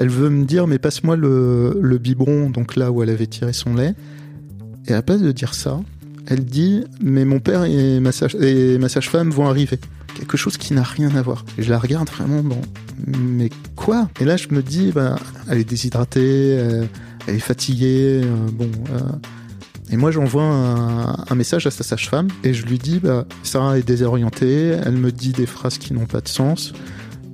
Elle veut me dire, mais passe-moi le, le biberon, donc là où elle avait tiré son lait. Et à la place de dire ça, elle dit, mais mon père et ma, sage- et ma sage-femme vont arriver. Quelque chose qui n'a rien à voir. Et je la regarde vraiment, bon, mais quoi? Et là, je me dis, bah, elle est déshydratée, euh, elle est fatiguée, euh, bon. euh, et moi, j'envoie un, un message à sa sage-femme et je lui dis, bah, Sarah est désorientée, elle me dit des phrases qui n'ont pas de sens.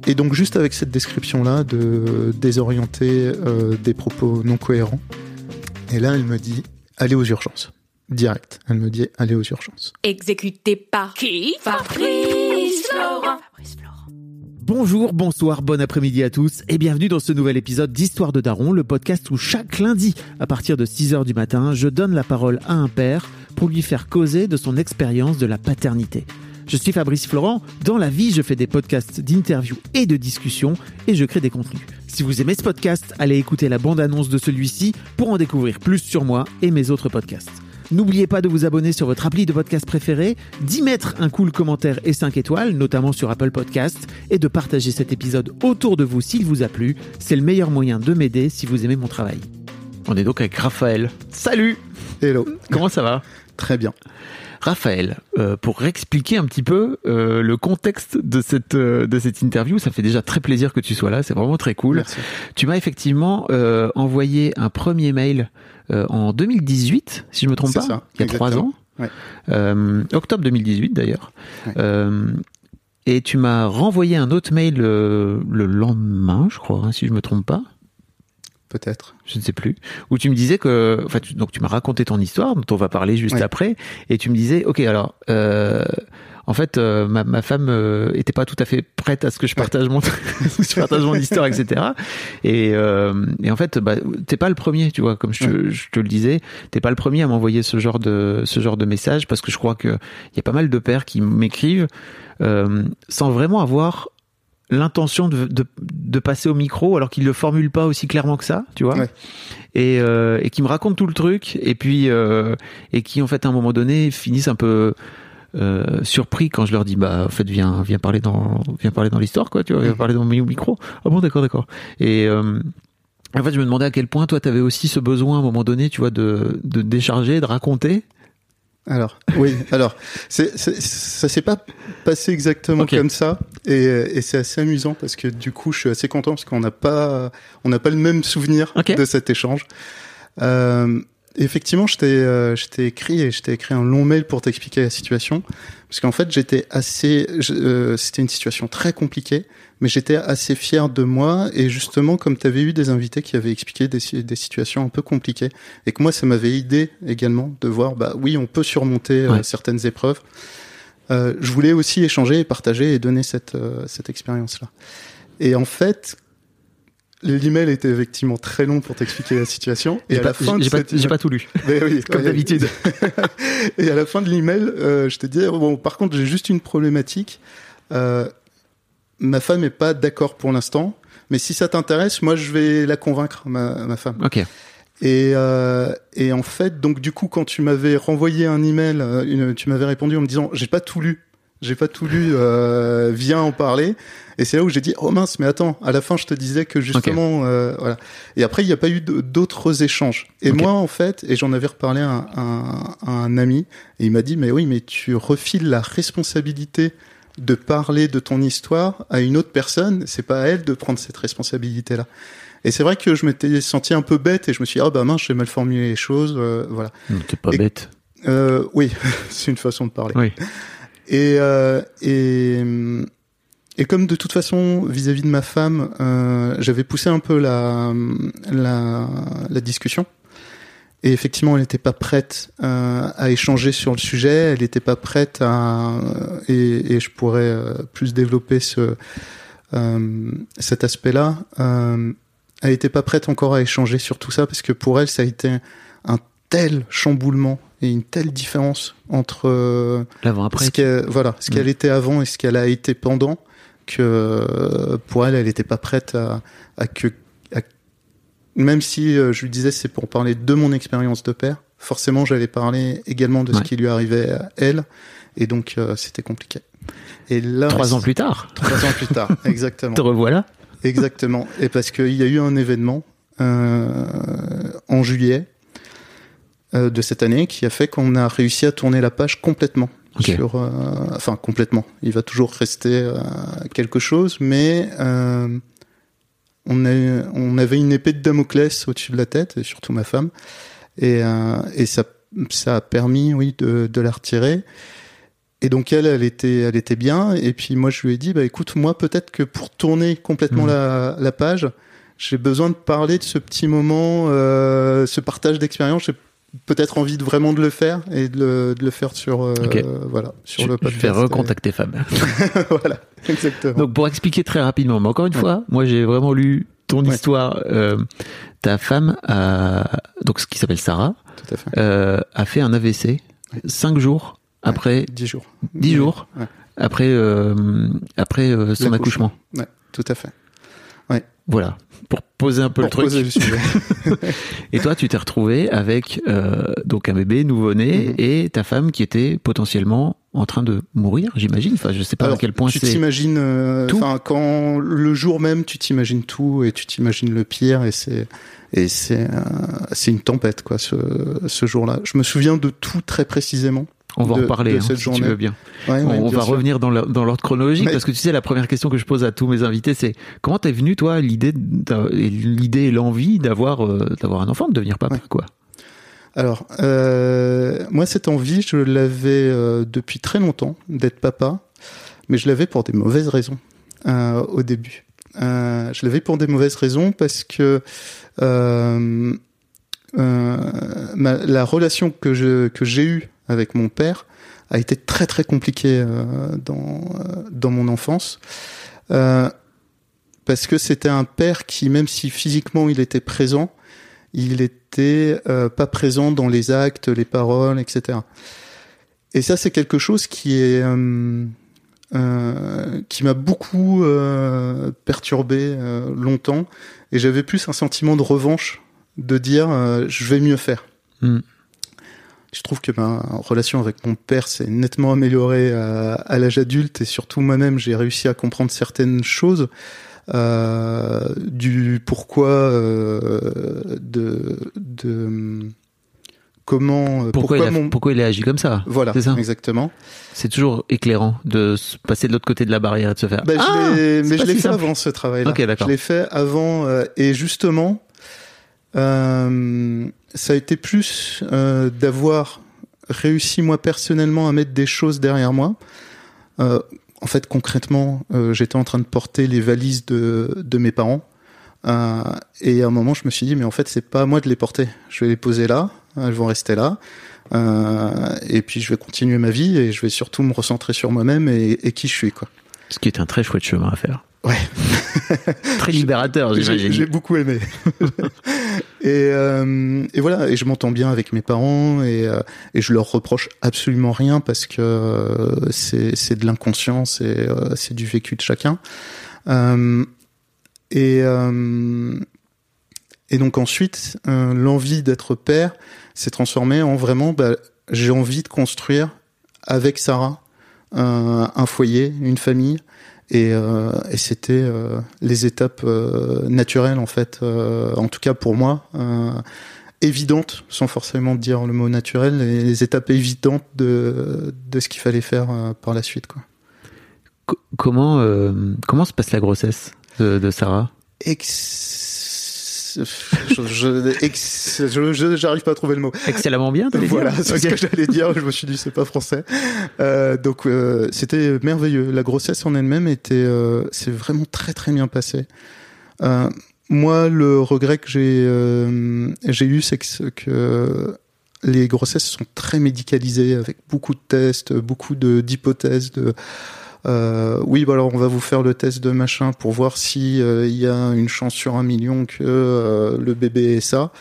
Et donc, juste avec cette description-là de désorienté, euh, des propos non cohérents, et là, elle me dit, allez aux urgences. Direct. Elle me dit, allez aux urgences. Exécuté par qui Fabrice Florent. Bonjour, bonsoir, bon après-midi à tous et bienvenue dans ce nouvel épisode d'Histoire de Daron, le podcast où chaque lundi, à partir de 6h du matin, je donne la parole à un père pour lui faire causer de son expérience de la paternité. Je suis Fabrice Florent, dans la vie je fais des podcasts d'interviews et de discussions et je crée des contenus. Si vous aimez ce podcast, allez écouter la bande-annonce de celui-ci pour en découvrir plus sur moi et mes autres podcasts. N'oubliez pas de vous abonner sur votre appli de podcast préféré, d'y mettre un cool commentaire et 5 étoiles, notamment sur Apple Podcast, et de partager cet épisode autour de vous s'il vous a plu. C'est le meilleur moyen de m'aider si vous aimez mon travail. On est donc avec Raphaël. Salut Hello. Comment ça va? Très bien. Raphaël, euh, pour expliquer un petit peu euh, le contexte de cette, euh, de cette interview, ça fait déjà très plaisir que tu sois là, c'est vraiment très cool. Merci. Tu m'as effectivement envoyé un premier mail en 2018, si je me trompe pas, ça, il y a trois ans, Ouais. Octobre 2018 d'ailleurs. Ouais. Et tu m'as renvoyé un autre mail le lendemain, je crois, hein, si je me trompe pas Peut-être. je ne sais plus, où tu me disais que, enfin, tu- donc tu m'as raconté ton histoire, dont on va parler juste après, et tu me disais, ok, alors, euh, en fait, euh, ma, ma femme euh, était pas tout à fait prête à ce que je partage mon, je partage mon histoire, etc. Et, euh, et en fait, bah, t'es pas le premier, tu vois, comme je, te- je te le disais, t'es pas le premier à m'envoyer ce genre de ce genre de message, parce que je crois que il y a pas mal de pères qui m'écrivent sans vraiment avoir l'intention de, de, de passer au micro alors qu'ils le formulent pas aussi clairement que ça, tu vois Ouais. et, euh, et qui me racontent tout le truc et puis euh, et qui en fait à un moment donné finissent un peu euh, surpris quand je leur dis bah en fait viens viens parler dans viens parler dans l'histoire quoi tu vois viens Mhm. parler dans mon micro ah bon d'accord d'accord et euh, en fait je me demandais à quel point toi tu avais aussi ce besoin à un moment donné tu vois de de décharger de raconter Alors, oui, alors, c'est, c'est- ça s'est pas passé exactement comme ça, et, et c'est assez amusant parce que du coup, je suis assez content parce qu'on n'a pas, on n'a pas le même souvenir de cet échange. Euh, effectivement, je t'ai, euh, je t'ai écrit et je t'ai écrit un long mail pour t'expliquer la situation, parce qu'en fait, j'étais assez, je- euh, c'était une situation très compliquée, mais j'étais assez fier de moi et justement, comme tu avais eu des invités qui avaient expliqué des, des situations un peu compliquées et que moi, ça m'avait aidé également de voir, bah oui, on peut surmonter euh, certaines épreuves. Euh, je voulais aussi échanger et partager et donner cette, euh, cette expérience-là. Et en fait, l'email était effectivement très long pour t'expliquer la situation. Et à pas, la fin j'ai pas, tout lu mais oui, comme ouais, d'habitude et à la fin de l'email, euh, je te dis bon, par contre, j'ai juste une problématique. Euh, ma femme est pas d'accord pour l'instant, mais si ça t'intéresse, moi, je vais la convaincre, ma, ma femme. ok Et, euh, et en fait, donc du coup, quand tu m'avais renvoyé un email, euh, une, tu m'avais répondu en me disant, j'ai pas tout lu. J'ai pas tout lu, euh, viens en parler. Et c'est là où j'ai dit, oh mince, mais attends, à la fin, je te disais que justement, euh, voilà. Et après, il n'y a pas eu d'autres échanges. Et moi, en fait, et j'en avais reparlé à un, à un- à un ami, et il m'a dit, mais oui, mais tu refiles la responsabilité de parler de ton histoire à une autre personne. C'est pas à elle de prendre cette responsabilité-là. Et c'est vrai que je m'étais senti un peu bête et je me suis dit, ah bah mince, j'ai mal formulé les choses, euh, voilà. t'es pas Et- bête Euh, oui, c'est une façon de parler. oui Et, euh, et, et comme de toute façon, vis-à-vis de ma femme, euh, j'avais poussé un peu la, la, la discussion. Et effectivement, elle n'était pas prête euh, à échanger sur le sujet. Elle n'était pas prête à et, et je pourrais euh, plus développer ce euh, cet aspect-là, euh, elle était pas prête encore à échanger sur tout ça parce que pour elle, ça a été un tel chamboulement et une telle différence entre euh, L'avant-après. ce qu'elle voilà ce qu'elle Mm. était avant et ce qu'elle a été pendant que euh, pour elle elle n'était pas prête à, à que à- même si euh, je lui disais c'est pour parler de mon expérience de père forcément j'allais parler également de ce qui lui arrivait à elle et donc euh, c'était compliqué et là Trois ans plus tard, trois ans plus tard exactement te revoilà. Exactement. Et parce qu'il y a eu un événement euh, en juillet euh, de cette année qui a fait qu'on a réussi à tourner la page complètement. Sur, euh, enfin, complètement. Il va toujours rester euh, quelque chose, mais on, a, on avait une épée de Damoclès au-dessus de la tête, et surtout ma femme. Et, et ça, ça a permis, oui, de, de la retirer. Et donc elle, elle était, elle était bien. Et puis moi, je lui ai dit, bah écoute, moi peut-être que pour tourner complètement Mhm. la, la page, j'ai besoin de parler de ce petit moment, euh, ce partage d'expérience. J'ai peut-être envie de vraiment de le faire et de le, de le faire sur, euh, voilà, sur Je, le je podcast. vais recontacter Fab. voilà, exactement. Donc pour expliquer très rapidement, mais encore une Ouais. fois, moi j'ai vraiment lu ton Ouais. histoire. Euh, ta femme a donc ce qui s'appelle Sarah Tout à fait. euh, a fait un AVC cinq jours après, Dix jours. dix jours Ouais. après après son accouchement. Ouais, tout à fait. Voilà, pour poser un peu Pour le truc. le. Et toi, tu t'es retrouvé avec euh, donc un bébé nouveau-né Mhm. et ta femme qui était potentiellement en train de mourir, j'imagine. Enfin, je sais pas à quel point tu t'imagines, euh, Tout. enfin, quand le jour même, tu t'imagines tout et tu t'imagines le pire et c'est et c'est euh, c'est une tempête quoi ce ce jour-là. Je me souviens de tout très précisément. On va en de- de hein, cette si journée. tu veux bien. Ouais, ouais, on bien va sûr. revenir dans l'ordre chronologique parce que tu sais la première question que je pose à tous mes invités c'est comment t'es venu toi l'idée et l'idée et l'envie d'avoir euh, d'avoir un enfant de devenir papa Ouais. quoi? Alors, euh, moi, cette envie, je l'avais euh, depuis très longtemps d'être papa, mais je l'avais pour des mauvaises raisons euh, au début. Euh, je l'avais pour des mauvaises raisons parce que euh, euh, ma- la relation que je que j'ai eue avec mon père a été très très compliquée euh, dans euh, dans mon enfance. Euh, parce que c'était un père qui, même si physiquement il était présent, il était euh, pas présent dans les actes, les paroles, etc. Et ça, c'est quelque chose qui est euh, euh, qui m'a beaucoup euh, perturbé euh, longtemps, et j'avais plus un sentiment de revanche, de dire euh, je vais mieux faire. Hmm. Je trouve que ma relation avec mon père s'est nettement améliorée à, à l'âge adulte, et surtout moi-même, j'ai réussi à comprendre certaines choses euh, du pourquoi euh, de, de comment Pourquoi, il a, mon pourquoi il a agi comme ça voilà C'est ça. exactement C'est toujours éclairant de se passer de l'autre côté de la barrière et de se faire. Bah, je ah, mais je l'ai fait simple. avant ce travail-là. Ok, d'accord. Je l'ai fait avant euh, et justement, euh, ça a été plus euh, d'avoir réussi moi personnellement à mettre des choses derrière moi. Euh, en fait, concrètement, j'étais en train de porter les valises de, de mes parents. Et à un moment, je me suis dit, mais en fait, c'est pas à moi de les porter. Je vais les poser là, elles vont rester là. Et puis, je vais continuer ma vie et je vais surtout me recentrer sur moi-même et, et qui je suis, quoi. Ce qui est un très chouette chemin à faire. Ouais. très libérateur, J'ai j'imagine. j'ai beaucoup aimé. et, euh, et voilà, et je m'entends bien avec mes parents et, euh, et je leur reproche absolument rien parce que euh, c'est de l'inconscience et c'est du vécu de chacun. Et et donc ensuite, l'envie d'être père s'est transformée en vraiment, bah, j'ai envie de construire avec Sarah un foyer, une famille. Et, euh, et c'était euh, les étapes euh, naturelles en fait, en tout cas pour moi, évidentes, sans forcément dire le mot naturel, les, les étapes évidentes de, de ce qu'il fallait faire par la suite. Quoi. Comment comment se passe la grossesse de, de Sarah? Ex... Je, j'arrive pas à trouver le mot. Excellemment bien, Voilà, c'est ce que j'allais dire. Je me suis dit, c'est pas français. Euh, donc, euh, c'était merveilleux. La grossesse en elle-même était, euh, c'est vraiment très très bien passé. Moi, le regret que j'ai j'ai eu, c'est que, que les grossesses sont très médicalisées, avec beaucoup de tests, beaucoup de d'hypothèses, de euh, oui, bah alors on va vous faire le test de machin pour voir si euh, il y a une chance sur un million que euh, le bébé est ça.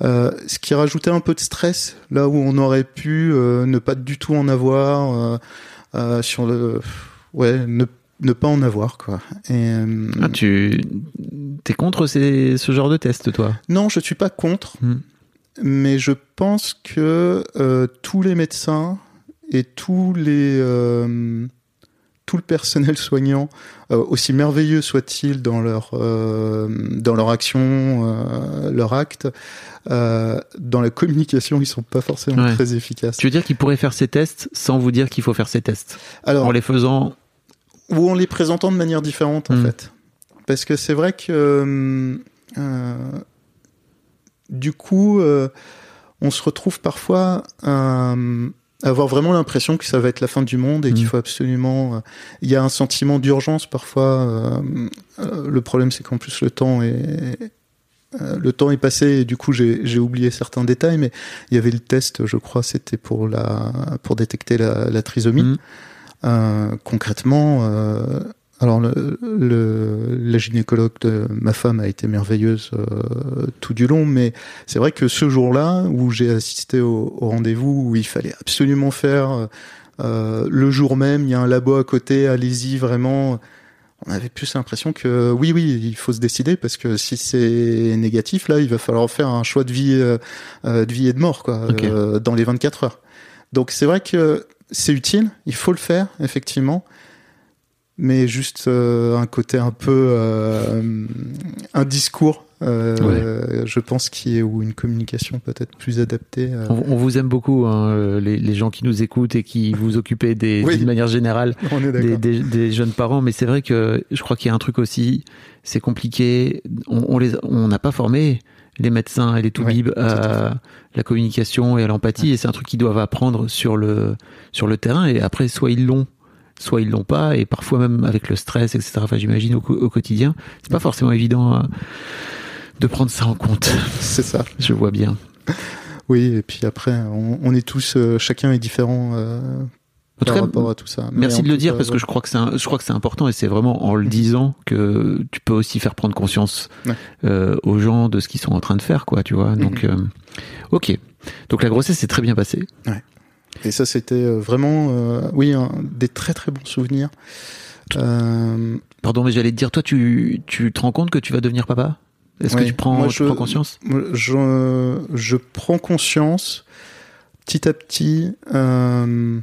Ce qui rajoutait un peu de stress là où on aurait pu ne pas du tout en avoir sur le ouais ne, ne pas en avoir quoi. Et, Ah, tu es contre ces, ce genre de test, toi? Non, je suis pas contre, Hmm. mais je pense que tous les médecins et tous les tout le personnel soignant, euh, aussi merveilleux soit-il dans leur euh, dans leur action, euh, leur acte, euh, dans la communication, ils sont pas forcément Ouais. très efficaces. Tu veux dire qu'ils pourraient faire ces tests sans vous dire qu'il faut faire ces tests Alors, En les faisant. ou en les présentant de manière différente en Mm. fait. Parce que c'est vrai que euh, du coup, euh, on se retrouve parfois à avoir vraiment l'impression que ça va être la fin du monde et Mm. qu'il faut absolument. euh, Il y a un sentiment d'urgence parfois. euh, euh, le problème, c'est qu'en plus le temps est le temps est passé et du coup j'ai j'ai oublié certains détails, mais il y avait le test, je crois, c'était pour la pour détecter la, la trisomie. Mm. Euh, concrètement, euh, alors le, le- la gynécologue de ma femme a été merveilleuse euh, tout du long, mais c'est vrai que ce jour-là où j'ai assisté au, au rendez-vous où il fallait absolument faire euh, le jour même, il y a un labo à côté, allez-y vraiment. On avait plus l'impression que oui, oui, il faut se décider parce que si c'est négatif, là, il va falloir faire un choix de vie, euh, euh, de vie et de mort, quoi, Ok. euh, dans les 24 heures. Donc c'est vrai que c'est utile, il faut le faire, effectivement, mais juste euh, un côté un peu euh, un discours, euh, je pense, qui est ou une communication peut-être plus adaptée. euh. On, on vous aime beaucoup, hein, les, les gens qui nous écoutent et qui vous occupez des- Oui. d'une manière générale des, d'accord. des- des jeunes parents, mais c'est vrai que je crois qu'il y a un truc aussi, c'est compliqué. On, on les, on n'a pas formé les médecins et les toubibs à à la communication et à l'empathie, et c'est un truc qu'ils doivent apprendre sur le sur le terrain. Et après, soit ils l'ont, soit ils l'ont pas, et parfois même avec le stress, etc. Enfin, j'imagine au, au quotidien, c'est pas forcément évident euh, de prendre ça en compte. C'est ça. Je vois bien. Oui, et puis après, on, on est tous, euh, chacun est différent euh, En tout par cas, rapport à tout ça. Mais Merci de le dire parce que ouais. je crois que c'est un- je crois que c'est important et c'est vraiment en le disant que tu peux aussi faire prendre conscience Ouais. euh, aux gens de ce qu'ils sont en train de faire quoi tu vois donc euh, ok donc la grossesse s'est très bien passée Et ça, c'était euh, vraiment, euh, oui, un- des très très bons souvenirs. Euh, pardon mais j'allais te dire toi tu tu te rends compte que tu vas devenir papa? Est-ce que tu prends Moi, tu je- prends conscience? je, je prends conscience petit à petit. euh,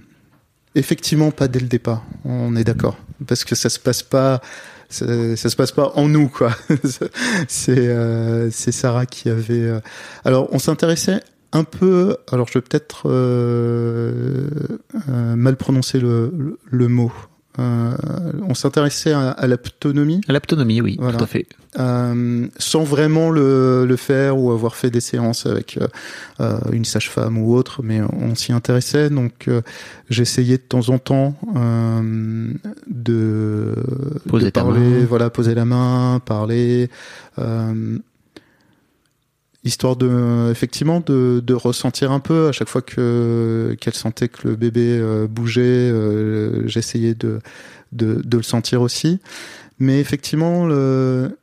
effectivement, pas dès le départ. On est d'accord, parce que ça se passe pas. Ça, ça se passe pas en nous, quoi. c'est euh, c'est Sarah qui avait. euh, Alors, on s'intéressait un peu. Alors, je vais peut-être euh, euh, mal prononcer le, le, le mot. Euh, on s'intéressait à, à l'autonomie à l'autonomie oui Voilà. tout à fait euh, sans vraiment le, le faire ou avoir fait des séances avec euh, euh, une sage-femme ou autre, mais on s'y intéressait. Donc euh, j'essayais de temps en temps euh, de, Poser de parler, voilà, poser la main, parler. euh, histoire de effectivement de, de ressentir un peu à chaque fois que qu'elle sentait que le bébé euh, bougeait euh, j'essayais de, de de le sentir aussi mais effectivement le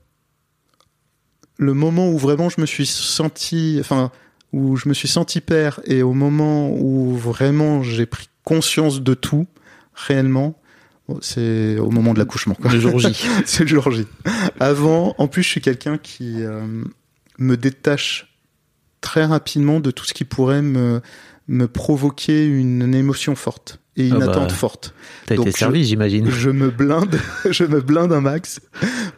le moment où vraiment je me suis senti enfin où je me suis senti père et au moment où vraiment j'ai pris conscience de tout réellement c'est au moment de l'accouchement quoi. le jour J c'est le jour J. Avant, en plus, je suis quelqu'un qui euh, me détache très rapidement de tout ce qui pourrait me, me provoquer une, émotion forte et une Ah bah, attente forte. t'as été servi j'imagine Je me blinde, je me blinde un max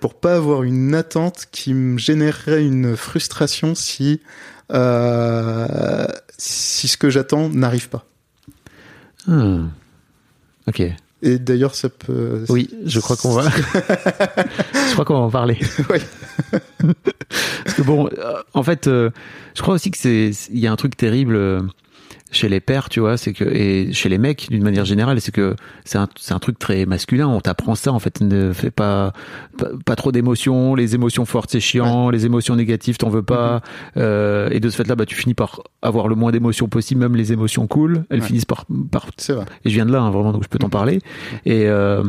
pour pas avoir une attente qui me générerait une frustration si euh, si ce que j'attends n'arrive pas. Ah. ok Et d'ailleurs, ça peut. oui je crois qu'on va je crois qu'on va en parler Oui. Parce que bon, euh, en fait, euh, je crois aussi que c'est, il y a un truc terrible. Chez les pères, tu vois, c'est que et chez les mecs d'une manière générale, c'est que c'est un, c'est un truc très masculin. On t'apprend ça en fait. Ne fais pas pas, pas trop d'émotions. Les émotions fortes c'est chiant. Les émotions négatives t'en veux pas. Euh, et de ce fait-là, bah tu finis par avoir le moins d'émotions possible. Même les émotions cool, elles Ouais. finissent par par. Vrai. Et je viens de là hein, vraiment, donc je peux t'en parler. Et euh,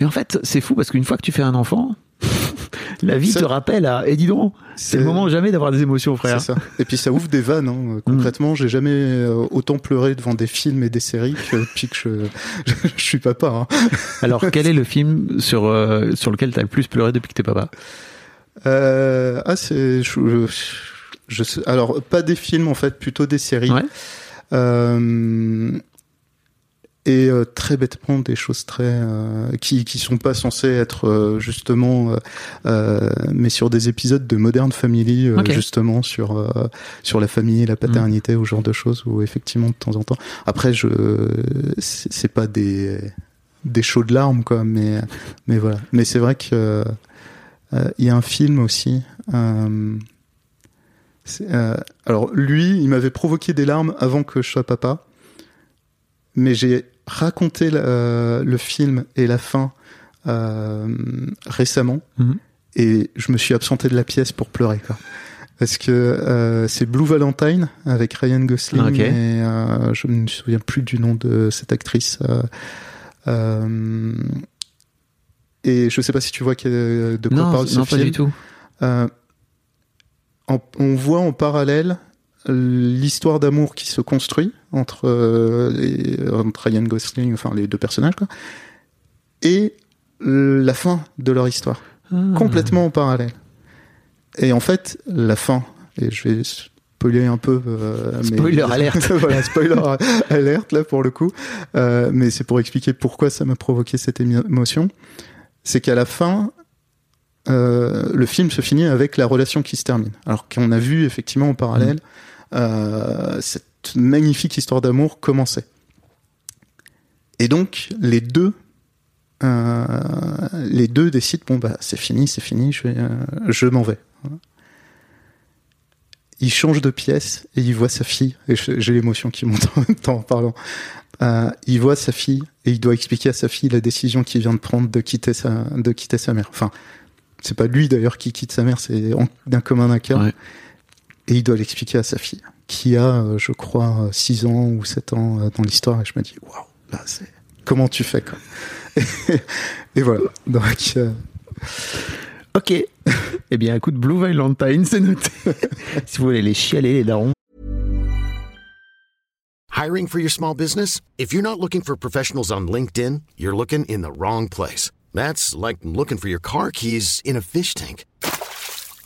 mais en fait, c'est fou parce qu'une fois que tu fais un enfant. La vie Ça- te rappelle à, et dis donc, c'est le moment jamais d'avoir des émotions, frère. C'est ça. Et puis ça ouvre des vannes. Hein. Concrètement, j'ai jamais euh, autant pleuré devant des films et des séries que depuis que je, je, je suis papa. Hein. Alors, quel est le film sur, euh, sur lequel t'as le plus pleuré depuis que t'es papa? Euh, ah, c'est. Je, je- je sais- alors, pas des films en fait, plutôt des séries. Ouais. Euh, et euh, très bêtement des choses très euh, qui qui sont pas censées être euh, justement mais sur des épisodes de Modern Family justement sur sur la famille et la paternité ou ce genre de choses où effectivement de temps en temps. Après je c'est pas des des chauds de larmes quoi mais mais voilà. Mais c'est vrai que il y a un film aussi alors lui, il m'avait provoqué des larmes avant que je sois papa, mais j'ai raconté le, euh, le film et la fin euh, récemment Mhm. et je me suis absenté de la pièce pour pleurer quoi. Parce que euh, c'est Blue Valentine avec Ryan Gosling et euh, je ne me souviens plus du nom de cette actrice. euh, et je sais pas si tu vois de quoi Non, parle ce non pas film. du tout. On voit en parallèle l'histoire d'amour qui se construit entre, euh, les- entre Ryan Gosling, enfin les deux personnages, quoi, et la fin de leur histoire, Ah. complètement en parallèle. Et en fait, la fin, et je vais spoiler un peu. euh, mais- Spoiler alerte. voilà, spoiler alerte là pour le coup. Euh, mais c'est pour expliquer pourquoi ça m'a provoqué cette émo- émotion. C'est qu'à la fin, euh, le film se finit avec la relation qui se termine. Alors qu'on a vu effectivement en parallèle euh, cette magnifique histoire d'amour commencer. Et donc les deux, euh, les deux décident bon bah c'est fini, c'est fini, je, euh, je m'en vais. Il change de pièce et il voit sa fille. Et j'ai l'émotion qui monte en même temps en parlant. Euh, il voit sa fille et il doit expliquer à sa fille la décision qu'il vient de prendre de quitter sa, de quitter sa mère. Enfin, c'est pas lui d'ailleurs qui quitte sa mère, c'est d'un commun accord. Et il doit l'expliquer à sa fille, qui a, euh, je crois, 6 ans ou 7 ans euh, dans l'histoire. Et je me dis, waouh, là, c'est. Comment tu fais, quoi Et voilà. Donc, euh, Ok. eh bien, écoute, Blue Valentine, c'est noté. si vous voulez les chialer, les darons. Hiring for your small business? If you're not looking for professionals on LinkedIn, you're looking in the wrong place. That's like looking for your car keys in a fish tank.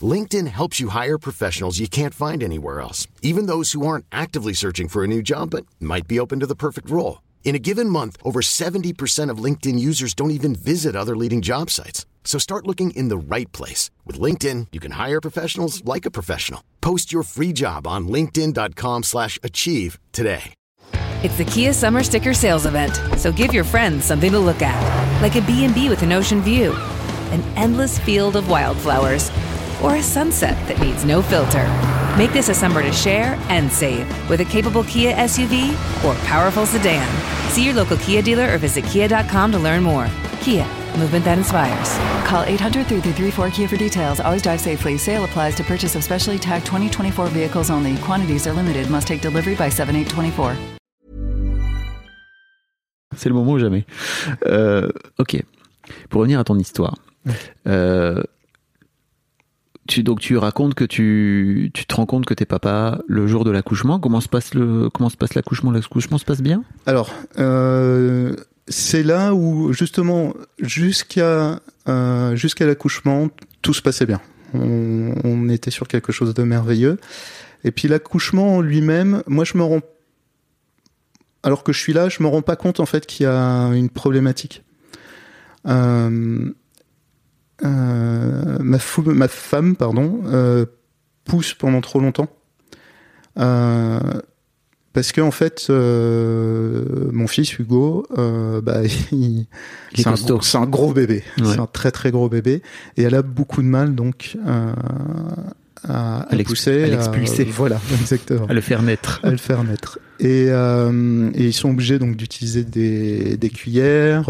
LinkedIn helps you hire professionals you can't find anywhere else, even those who aren't actively searching for a new job but might be open to the perfect role. In a given month, over 70% of LinkedIn users don't even visit other leading job sites. So start looking in the right place. With LinkedIn, you can hire professionals like a professional. Post your free job on linkedin.com slash achieve today. It's the Kia Summer Sticker Sales Event, so give your friends something to look at, like a B&B with an ocean view, an endless field of wildflowers, or a sunset that needs no filter. Make this a summer to share and save with a capable Kia SUV or powerful sedan. See your local Kia dealer or visit kia.com to learn more. Kia, movement that inspires. Call 800 334 Kia for details. Always drive safely. Sale applies to purchase of specially tagged 2024 vehicles only. Quantities are limited. Must take delivery by 7824. C'est le moment ou jamais. Euh, ok. Pour revenir à ton histoire. Euh, donc tu racontes que tu, te rends compte que t'es papa le jour de l'accouchement. Comment se passe le comment se passe l'accouchement? L'accouchement se passe bien? Alors, euh, c'est là où justement jusqu'à euh, jusqu'à l'accouchement, tout se passait bien. On, était sur quelque chose de merveilleux. Et puis l'accouchement en lui-même, moi je me rends alors que je suis là, je me rends pas compte en fait qu'il y a une problématique. Euh, ma, fou- ma femme, pardon, euh, pousse pendant trop longtemps. Euh, parce que en fait, euh, mon fils Hugo, euh, bah, il, Il est c'est un, gros- un gros bébé, Ouais. c'est un très très gros bébé, et elle a beaucoup de mal donc euh, à, À à pousser, à l'expulser. voilà, exactement. À le faire naître. à le faire naître. Et, euh, et ils sont obligés donc d'utiliser des, des cuillères.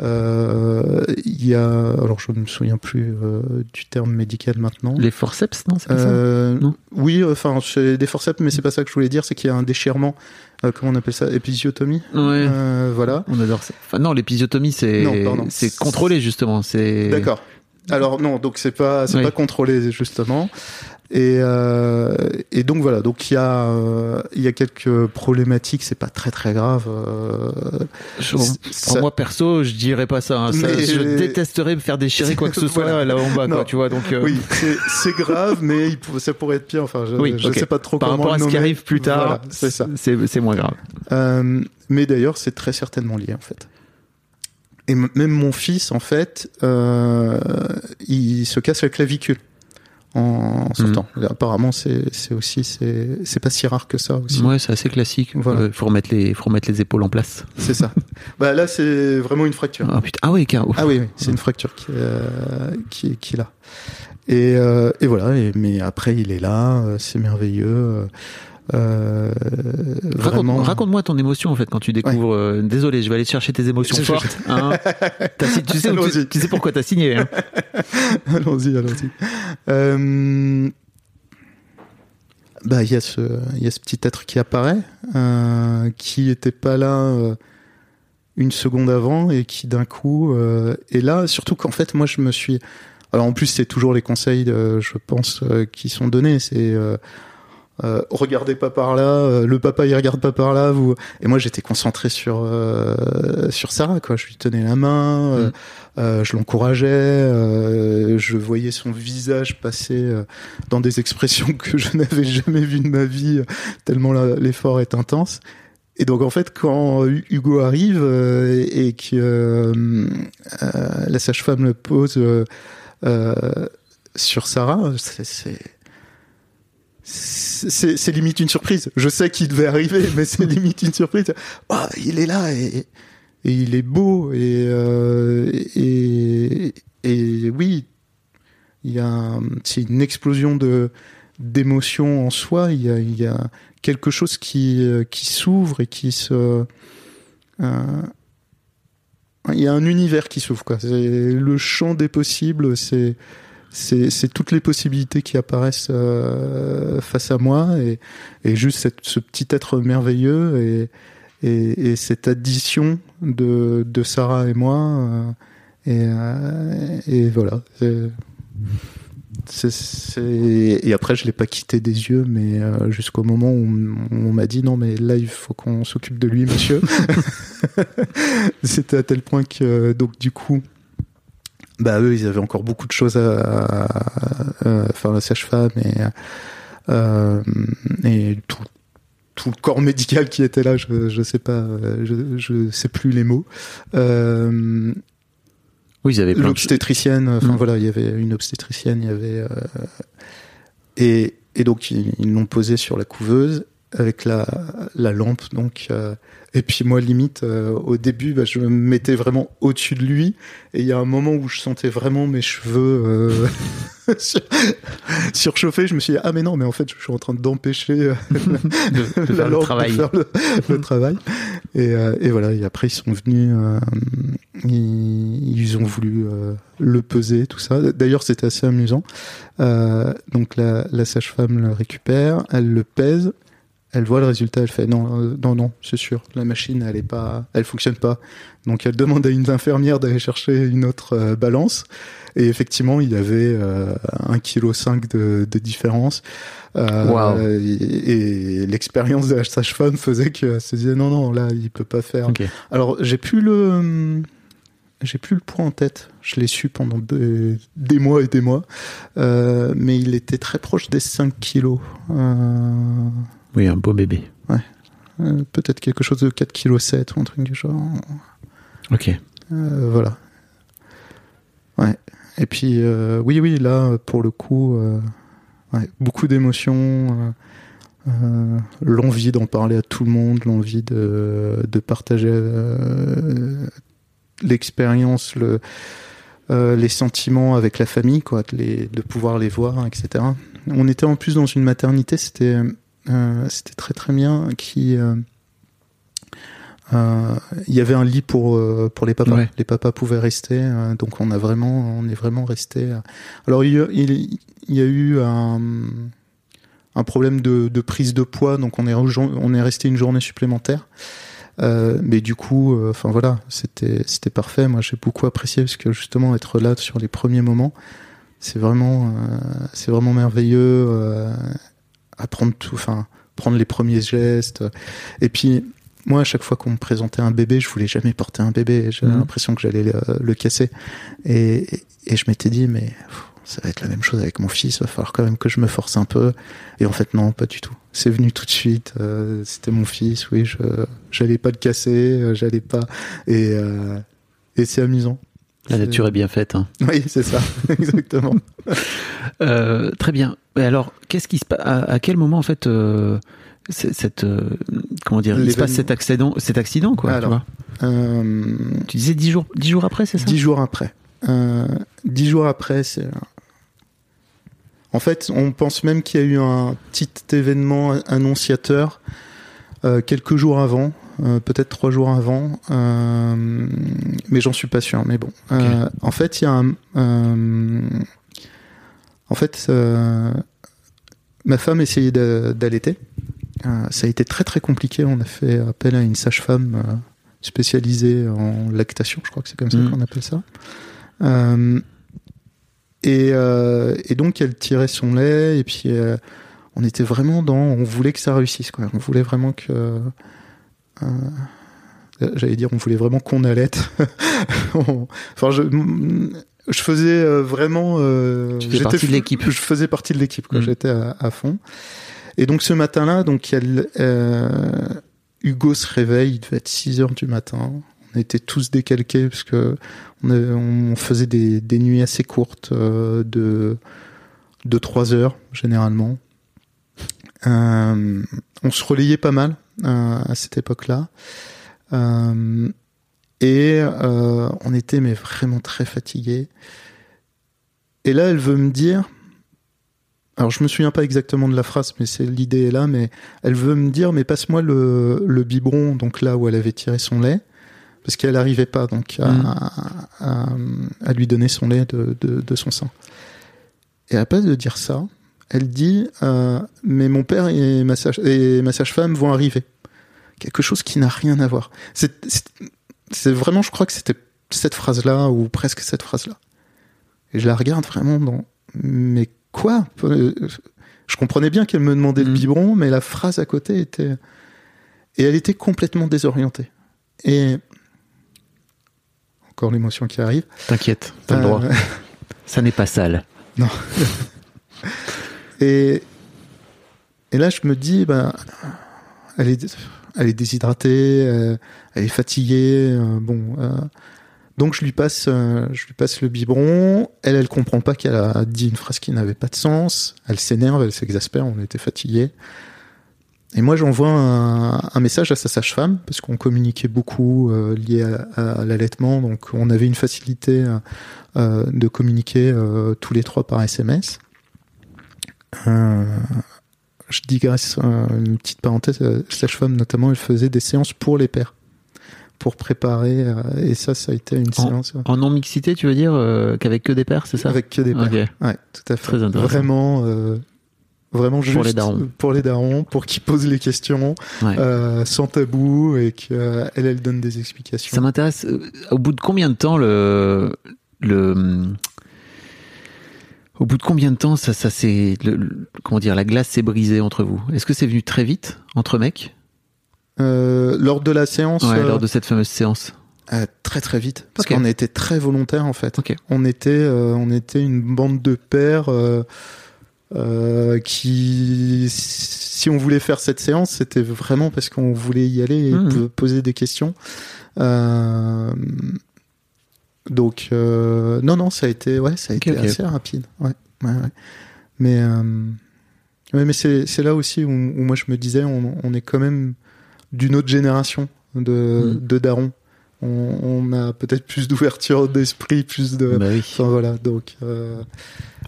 euh, Il y a, alors je me souviens plus euh, du terme médical maintenant. Les forceps, non C'est pas ça Non oui, enfin c'est des forceps, mais c'est pas ça que je voulais dire. C'est qu'il y a un déchirement. comment on appelle ça Épisiotomie. Ouais. Voilà. On adore ça. Enfin, non, l'épisiotomie, c'est c'est contrôlé justement. C'est D'accord. Alors non, donc c'est pas c'est Oui. pas contrôlé justement. Et, euh, et donc voilà, donc il y a euh, il y a quelques problématiques, c'est pas très très grave. euh, Je- Ça- moi perso, je dirais pas ça. hein. Ça- Mais- Je détesterais me faire déchirer quoi que ce soit là en bas, quoi, tu vois. Donc, euh, Oui, c'est grave, mais il pour- ça pourrait être pire. Enfin, je, Oui, je ok. sais pas trop par comment rapport à ce qui arrive plus tard, Voilà, c'est ça. c'est c'est moins grave. Euh, mais d'ailleurs, c'est très certainement lié en fait. Et même mon fils, en fait, euh, il se casse la clavicule en sortant. Mhm. Apparemment, c'est aussi c'est c'est pas si rare que ça aussi. Ouais, c'est assez classique. Voilà. Euh, faut remettre les faut remettre les épaules en place. C'est ça. bah là, c'est vraiment une fracture. Ah putain. Ah oui, car. Ah oui, oui, c'est une fracture qui, euh, qui, qui est là. Et, euh, et voilà, et, mais après il est là, euh, c'est merveilleux. Euh, Raconte, raconte-moi ton émotion en fait quand tu découvres. euh, désolé, je vais aller chercher tes émotions fortes. hein. Tu, sais tu, tu sais pourquoi t'as signé. Hein. allons-y, allons-y. Euh, bah, il y a ce, il y a ce petit être qui apparaît, qui était pas là une seconde avant et qui d'un coup est là. Surtout qu'en fait, moi, je me suis. Alors en plus, c'est toujours les conseils, je pense, qui sont donnés. C'est euh, regardez pas par là, euh, le papa il regarde pas par là. Vous et moi j'étais concentré sur euh, sur Sarah quoi. Je lui tenais la main, euh, Mm. euh, je l'encourageais, euh, je voyais son visage passer euh, dans des expressions que je n'avais jamais vues de ma vie, tellement l'effort est intense. Et donc en fait, quand Hu- Hugo arrive euh, et, et que euh, euh, la sage-femme le pose euh, euh, sur Sarah, c'est- c'est limite une surprise. Je sais qu'il devait arriver, mais c'est limite une surprise. Ah, il est là et, et il est beau et euh, et, et oui, il y a c'est une explosion de d'émotions en soi. Il y a il y a quelque chose qui euh, qui s'ouvre et qui se euh, il y a un univers qui s'ouvre quoi. Le champ des possibles. C'est c'est toutes les possibilités qui apparaissent euh, face à moi et, et juste cette, ce petit être merveilleux et, et, et cette addition de, de Sarah et moi euh, et, euh, et voilà. Et après je l'ai pas quitté des yeux mais euh, jusqu'au moment où on, on m'a dit non mais là il faut qu'on s'occupe de lui monsieur. C'était à tel point que donc du coup bah eux ils avaient encore beaucoup de choses à, enfin la sage-femme et euh, et tout tout le corps médical qui était là je je sais pas je je sais plus les mots euh, Oui, ils avaient de l'obstétricienne enfin Mm. voilà il y avait une obstétricienne il y avait euh, et et donc ils ils l'ont posé sur la couveuse avec la la lampe donc euh, et puis moi limite euh, au début bah, je me mettais vraiment au-dessus de lui et il y a un moment où je sentais vraiment mes cheveux euh, sur- surchauffés je me suis dit ah mais non mais en fait je suis en train d'empêcher de, de la faire le travail. faire le, le travail. Et, et voilà, et après ils sont venus, ils, ils ont voulu le peser, tout ça. D'ailleurs, c'était assez amusant. Donc la, la sage-femme le récupère, elle le pèse, elle voit le résultat, elle fait non, euh, non, non, c'est sûr, la machine, elle est pas, elle fonctionne pas. Donc elle demande à une infirmière d'aller chercher une autre euh, balance. Et effectivement, il y avait euh, 1,5 kg de, de différence. Wow. Et, et l'expérience de la sage-femme faisait qu'elle se disait non, non, là, il peut pas faire. Alors, j'ai plus le. J'ai plus le poids en tête. Je l'ai su pendant des, des mois et des mois. Euh, mais il était très proche des 5 kilos. Euh, Oui, un beau bébé. euh, Peut-être quelque chose de 4 kg 7 ou un truc du genre. Ok. Euh, voilà. Ouais. Et puis, euh, oui, oui, là, pour le coup, ouais, beaucoup d'émotions. euh, l'envie d'en parler à tout le monde, l'envie de, de partager euh, l'expérience, le, euh, les sentiments avec la famille, quoi, de, les, de pouvoir les voir, etc. On était en plus dans une maternité, c'était c'était très très bien, qui euh, euh, il y avait un lit pour euh, pour les papas. Ouais. Les papas pouvaient rester, euh, donc on a vraiment on est vraiment resté. euh. Alors il y a, il, il y a eu un un problème de, de prise de poids, donc on est on est resté une journée supplémentaire. Euh, mais du coup, euh, enfin voilà, c'était c'était parfait. Moi, j'ai beaucoup apprécié parce que justement être là sur les premiers moments, c'est vraiment euh, c'est vraiment merveilleux. Apprendre tout, enfin prendre les premiers gestes. Et puis moi, à chaque fois qu'on me présentait un bébé, je voulais jamais porter un bébé. J'avais Mhm. l'impression que j'allais le, le casser. Et, et, et je m'étais dit, mais pff, ça va être la même chose avec mon fils. Il va falloir quand même que je me force un peu. Et en fait, non, pas du tout. C'est venu tout de suite. euh, C'était mon fils. Oui, je j'allais pas le casser. euh, J'allais pas. Et euh, et c'est amusant. La nature est bien faite. hein. Oui, c'est ça, exactement. Euh, très bien. Mais alors, qu'est-ce qui se passe à, à quel moment en fait euh, cette euh, comment dire il se passe cet accident cet accident quoi tu vois Euh, Tu disais dix jours dix jours après c'est ça? Dix jours après. Dix jours après, c'est. En fait, on pense même qu'il y a eu un petit événement annonciateur quelques jours avant, euh, peut-être trois jours avant, euh, mais j'en suis pas sûr. Mais bon, Euh, en fait, il y a un. En fait, euh, ma femme essayait d'a- d'allaiter. Euh, ça a été très très compliqué. On a fait appel à une sage-femme euh, spécialisée en lactation, je crois que c'est comme ça Mhm. qu'on appelle ça. Euh, et, euh, et donc elle tirait son lait et puis euh, on était vraiment dans, on voulait que ça réussisse quoi. On voulait vraiment que, j'allais dire, on voulait vraiment qu'on allaite. On- enfin, je, je faisais euh, vraiment, euh, Tu j'étais partie de l'équipe. Je faisais partie de l'équipe quoi. Mhm. J'étais à, à fond. Et donc ce matin-là, donc elle, euh, Hugo se réveille, il devait être 6 heures du matin. On était tous décalqués parce que on, avait- on faisait des, des nuits assez courtes euh, de de 3 heures généralement. Euh, on se relayait pas mal à cette époque-là. Euh, et euh, on était mais vraiment très fatigués. Et là, elle veut me dire, alors je me souviens pas exactement de la phrase, mais c'est l'idée est là, mais elle veut me dire, mais passe-moi le, le biberon, donc là où elle avait tiré son lait, parce qu'elle n'arrivait pas donc à, Mm. à, à lui donner son lait de, de, de son sein. Et à place de dire ça, elle dit, euh, mais mon père et ma, sage, et ma sage-femme vont arriver. Quelque chose qui n'a rien à voir. C'est c'est- vraiment, je crois que c'était cette phrase-là, ou presque cette phrase-là. Et je la regarde vraiment dans, mais quoi? Euh, Je comprenais bien qu'elle me demandait le Mm. biberon, mais la phrase à côté était, et elle était complètement désorientée. Et encore l'émotion qui arrive. T'inquiète, t'as le Euh, droit. Ça n'est pas sale. Et, et là, je me dis, ben, elle est, elle est déshydratée, euh, elle est fatiguée, euh, bon. euh, donc je lui passe, le biberon. Elle, elle comprend pas qu'elle a dit une phrase qui n'avait pas de sens. Elle s'énerve, elle s'exaspère. On était fatigués. Et moi, j'envoie un, message à sa sage-femme parce qu'on communiquait beaucoup lié à, l'allaitement. Donc, on avait une facilité de communiquer tous les trois par SMS. Euh, je digresse euh, une petite parenthèse. euh, Sage-femme notamment, elle faisait des séances pour les pères, pour préparer. euh, et ça, ça a été une séance euh, En non mixité, tu veux dire euh, qu'avec que des pères, c'est ça? Avec que des pères. Ok. Ouais, tout à fait. Très intéressant. Vraiment, euh, vraiment juste les darons. pour les darons, pour qu'ils posent les questions Ouais. euh, sans tabou et qu'elle, elle donne des explications. Ça m'intéresse. euh, Au bout de combien de temps le le au bout de combien de temps ça ça le- comment dire la glace s'est brisée entre vous? Est-ce que c'est venu très vite entre mecs? Euh, lors de la séance, Ouais, euh, lors de cette fameuse séance. euh, très très vite, parce Ok. qu'on a été très volontaires en fait. Ok. On était, euh, on était une bande de pères euh, euh, qui, si on voulait faire cette séance, c'était vraiment parce qu'on voulait y aller et po- poser des questions. Euh, donc euh, non non, ça a été ouais, ça a été assez rapide. Ouais, ouais, ouais. Mais euh, ouais, mais c'est c'est là aussi où, où moi je me disais, on, on est quand même d'une autre génération de Mhm. de darons. on, on a peut-être plus d'ouverture d'esprit, plus de. Bah oui. Enfin voilà, donc. euh,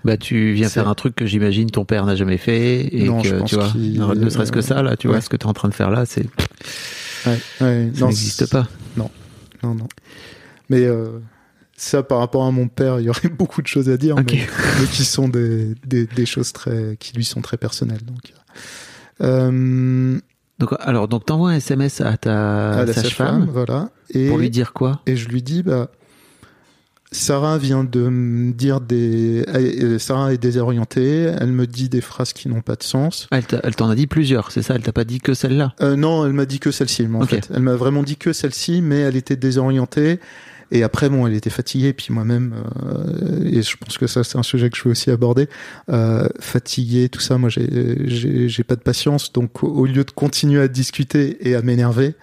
Bah tu viens faire un truc que j'imagine ton père n'a jamais fait et Non, que tu vois, ne serait-ce que ça là, tu vois, ce que tu es en train de faire là, c'est ouais, ouais, ça non, n'existe pas. Non, non. Mais euh, ça, par rapport à mon père, il y aurait beaucoup de choses à dire, mais, mais qui sont des, des, des choses très, qui lui sont très personnelles. Donc, euh, Donc alors donc t'envoies un SMS à ta à sage-femme voilà. Et, pour lui dire quoi? et je lui dis, bah, Sarah vient de me dire des, euh, Sarah est désorientée. Elle me dit des phrases qui n'ont pas de sens. Elle t'en a dit plusieurs, c'est ça? Elle t'a pas dit que celle-là? Euh, non, elle m'a dit que celle-ci. En fait, elle m'a vraiment dit que celle-ci, mais elle était désorientée. Et après, bon, elle était fatiguée. Puis moi-même, euh, et je pense que ça, c'est un sujet que je veux aussi aborder. Euh, fatiguée, tout ça. Moi, j'ai, j'ai, pas de patience. Donc, au, lieu de continuer à discuter et à m'énerver,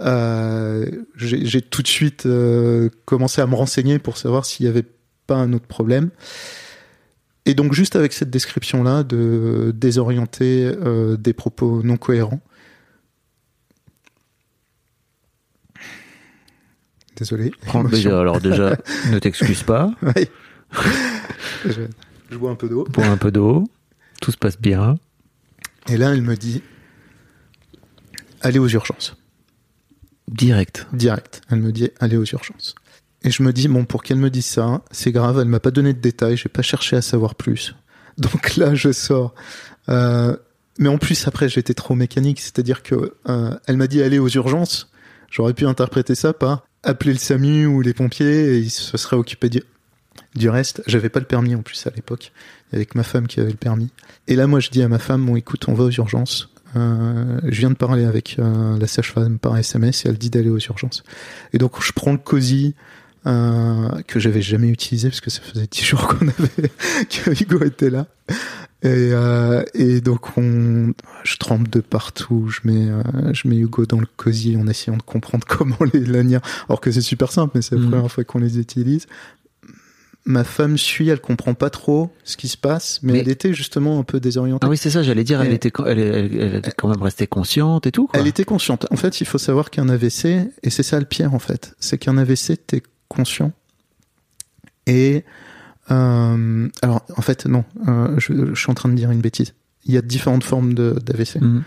euh, j'ai, j'ai tout de suite euh, commencé à me renseigner pour savoir s'il y avait pas un autre problème. Et donc, juste avec cette description-là de désorienter euh, des propos non cohérents. Désolé. Déjà, alors déjà, ne t'excuse pas, je, je bois un peu d'eau. bois un peu d'eau, tout se passe bien. Et là, elle me dit allez aux urgences. Direct. Direct. Elle me dit allez aux urgences. Et je me dis bon, pour qu'elle me dise ça, c'est grave. Elle m'a pas donné de détails. J'ai pas cherché à savoir plus. Donc là, je sors. Euh, mais en plus, après, j'étais trop mécanique. C'est-à-dire que euh, elle m'a dit allez aux urgences. J'aurais pu interpréter ça par appeler le SAMU ou les pompiers et ils se seraient occupés du, du reste. J'avais pas le permis en plus à l'époque. Que ma femme qui avait le permis. Et là, moi, je dis à ma femme, bon, écoute, on va aux urgences. Euh, je viens de parler avec euh, la sage-femme par SMS et elle dit d'aller aux urgences. Et donc, je prends le COSI euh, que j'avais jamais utilisé parce que ça faisait 10 jours qu'on avait que Hugo était là. Et, euh, et donc, on, je trempe de partout. Je mets, euh, je mets Hugo dans le COSI en essayant de comprendre comment les lanières. Alors que c'est super simple, mais c'est la Mhm. première fois qu'on les utilise ma femme suit, elle comprend pas trop ce qui se passe, mais, Mais- elle était justement un peu désorientée. Ah oui, c'est ça, j'allais dire, elle Et- était, elle, elle, elle était quand même restée consciente et tout, quoi. Elle était consciente. En fait, il faut savoir qu'un AVC, et c'est ça le pire en fait, c'est qu'un AVC, t'es conscient. Et euh, alors, en fait, non, euh, je, je suis en train de dire une bêtise. Il y a différentes formes d'AVC. Mhm.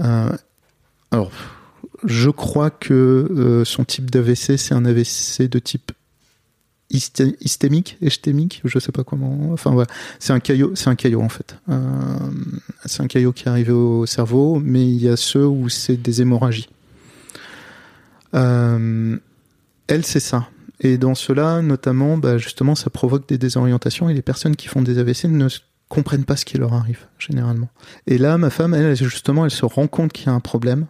Euh, alors, je crois que son type d'AVC, c'est un AVC de type hysté- hystémique, hystémique, je sais pas comment. Enfin voilà, c'est un caillot, c'est un caillot en fait. C'est un caillot qui est arrivé au cerveau, mais il y a ceux où c'est des hémorragies. Elle, c'est ça. Et dans cela, notamment, bah, justement, ça provoque des désorientations et les personnes qui font des AVC ne comprennent pas ce qui leur arrive, généralement. Et là, ma femme, elle, justement, elle se rend compte qu'il y a un problème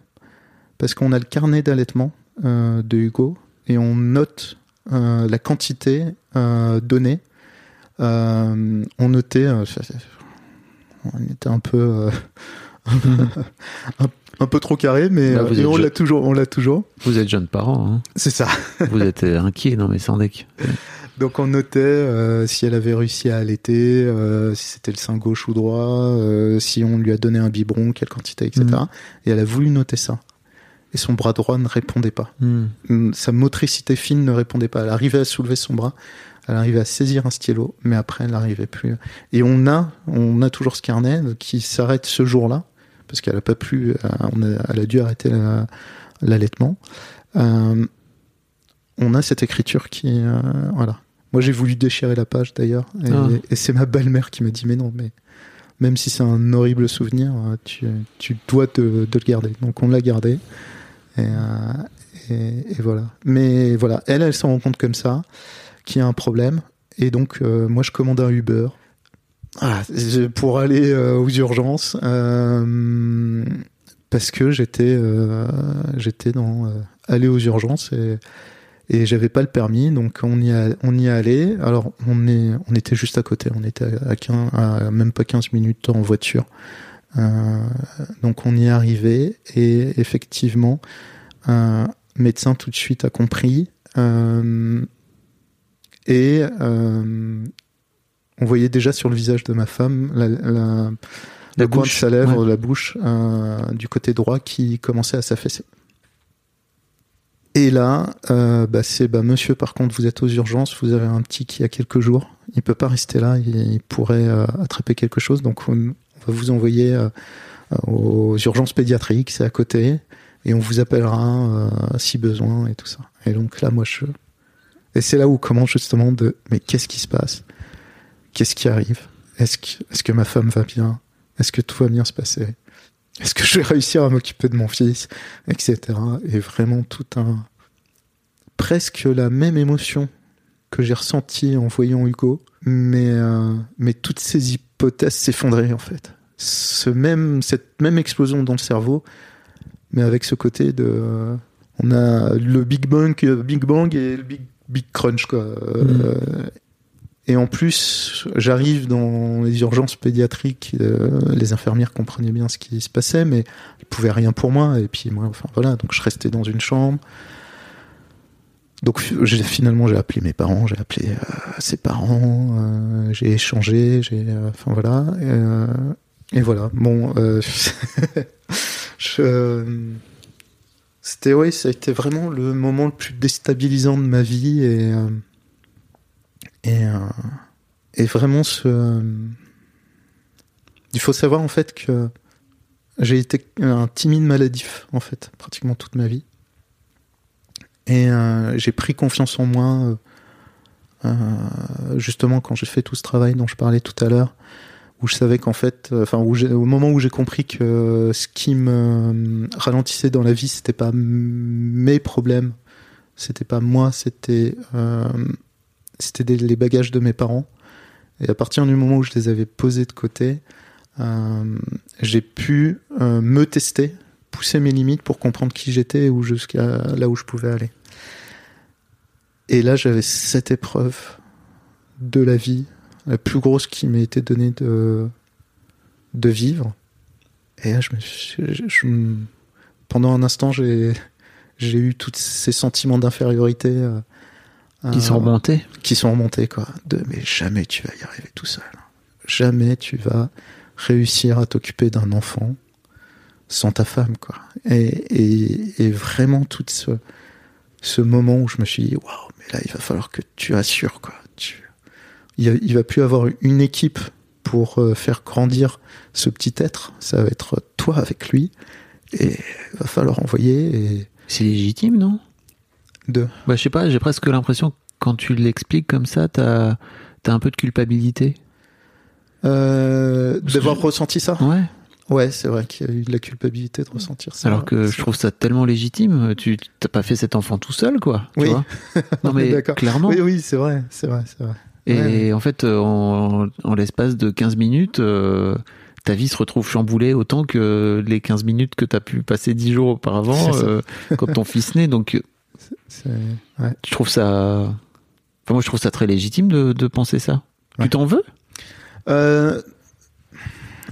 parce qu'on a le carnet d'allaitement euh, de Hugo et on note euh, la quantité euh, donnée. On notait, on était un peu, un, un peu trop carré, mais, euh, on je- l'a toujours, on l'a toujours. Vous êtes jeunes parents, hein. C'est ça. Vous êtes euh, inquiets, non mais sans deck. Donc on notait euh, si elle avait réussi à allaiter, euh, si c'était le sein gauche ou droit, euh, si on lui a donné un biberon, quelle quantité, etc. Mhm. Et elle a voulu noter ça. Et son bras droit ne répondait pas. Hmm. Mm, Sa motricité fine ne répondait pas. Elle arrivait à soulever son bras, elle arrivait à saisir un stylo, mais après elle n'arrivait plus. Et on a, on a toujours ce carnet qui s'arrête ce jour-là parce qu'elle a pas pu, euh, on a- elle a dû arrêter la- l'allaitement. Euh, on a cette écriture qui, euh, voilà. Moi j'ai voulu déchirer la page d'ailleurs, et, Ah. et c'est ma belle-mère qui m'a dit mais non, mais même si c'est un horrible souvenir, euh, tu, tu dois te- de le garder. Donc on l'a gardé. Et, euh, et, et voilà. Mais voilà, elle, elle s'en rend compte comme ça, qu'il a un problème. Et donc, euh, moi, je commande un Uber. Pour aller euh, aux urgences. euh, parce que j'étais j'étais dans aller aux urgences et, j'avais pas le permis. Donc, on y, a, on y allé. Alors, on, est, on était juste à côté. On était à, 15, à même pas 15 minutes en voiture. Donc on y est arrivé et effectivement, un médecin tout de suite a compris et euh, on voyait déjà sur le visage de ma femme la, la, le coin de bouche, sa lèvre, ouais. la bouche euh, du côté droit qui commençait à s'affaisser. Et là, euh, bah, c'est bah, monsieur, par contre, vous êtes aux urgences, vous avez un petit qui a quelques jours, il peut pas rester là, il, il pourrait euh, attraper quelque chose, donc on, on va vous envoyer euh, aux urgences pédiatriques, c'est à côté, et on vous appellera si besoin et tout ça. Et donc là, moi, je. Et c'est là où commence justement de. Mais qu'est-ce qui se passe? Qu'est-ce qui arrive? Est-ce que, est que ma femme va bien? Est-ce que tout va bien se passer? Est-ce que je vais réussir à m'occuper de mon fils? Etc. Et vraiment tout un. Presque la même émotion que j'ai ressentie en voyant Hugo, mais, euh, mais toutes ces hypothèses s'effondraient en fait. Ce même, cette même explosion dans le cerveau, mais avec ce côté de. euh, on a le Big Bang, euh, Big Bang et le Big, Big Crunch, quoi. Euh, et en plus, j'arrive dans les urgences pédiatriques. euh, les infirmières comprenaient bien ce qui se passait, mais ils pouvaient rien pour moi. Et puis moi, enfin voilà, donc je restais dans une chambre. Donc finalement, j'ai appelé mes parents, j'ai appelé euh, ses parents, euh, j'ai échangé, j'ai, enfin voilà. Et, et voilà. Bon, je, c'était oui, ça a été vraiment le moment le plus déstabilisant de ma vie et euh, et euh, et vraiment ce. euh, il faut savoir en fait que j'ai été un timide maladif en fait pratiquement toute ma vie et j'ai pris confiance en moi justement quand j'ai fait tout ce travail dont je parlais tout à l'heure où je savais qu'en fait, euh, enfin, au moment où j'ai compris que ce qui me euh, ralentissait dans la vie, c'était pas mes problèmes, c'était pas moi, c'était euh, c'était les bagages de mes parents. Et à partir du moment où je les avais posés de côté, j'ai pu me tester, pousser mes limites pour comprendre qui j'étais et où jusqu'à là où je pouvais aller. Et là, j'avais cette épreuve de la vie la plus grosse qui m'ait été donnée de, de vivre. Et là, je me je- je pendant un instant, j'ai, j'ai eu tous ces sentiments d'infériorité. euh, Qui euh, sont remontés. qui sont remontés, quoi. De, mais jamais tu vas y arriver tout seul. Jamais tu vas réussir à t'occuper d'un enfant sans ta femme, quoi. Et, et, et vraiment tout ce, ce moment où je me suis dit, waouh, mais là, il va falloir que tu assures, quoi. Il, va plus avoir une équipe pour euh, faire grandir ce petit être. Ça va être toi avec lui. Et il va falloir envoyer et C'est légitime, non? De. Bah, je sais pas, j'ai presque l'impression que quand tu l'expliques comme ça, t'as as un peu de culpabilité. Euh, d'avoir que- ressenti ça? Ouais. Ouais, c'est vrai qu'il y a eu de la culpabilité de ressentir ça. Alors que je trouve ça tellement légitime. Tu t'as pas fait cet enfant tout seul, quoi. Tu Oui. vois? Non, mais clairement. Oui, oui, c'est vrai, c'est vrai, c'est vrai. Et Ouais. en fait, euh, en, en l'espace de 15 minutes, euh, ta vie se retrouve chamboulée autant que les 15 minutes que tu as pu passer 10 jours auparavant euh, quand ton fils naît. Donc, C'est- ouais. je trouve ça. Enfin, moi, je trouve ça très légitime de, de penser ça. Ouais. Tu t'en veux? Euh,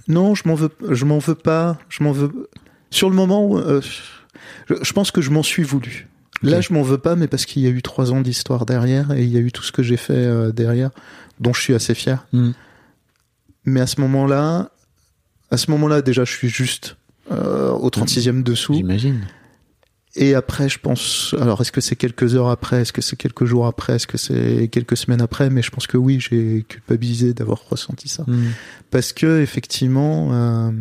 non, je m'en veux, je m'en veux pas. Je m'en veux. Sur le moment, je, je pense que je m'en suis voulu. Là, je m'en veux pas, mais parce qu'il y a eu trois ans d'histoire derrière et il y a eu tout ce que j'ai fait euh, derrière, dont je suis assez fier. Mm. Mais à ce moment-là, à ce moment-là, déjà, je suis juste euh, au 36e dessous. J'imagine. Et après, je pense. Alors, est-ce que c'est quelques heures après Est-ce que c'est quelques jours après Est-ce que c'est quelques semaines après Mais je pense que oui, j'ai culpabilisé d'avoir ressenti ça. Mm. Parce que, effectivement, euh,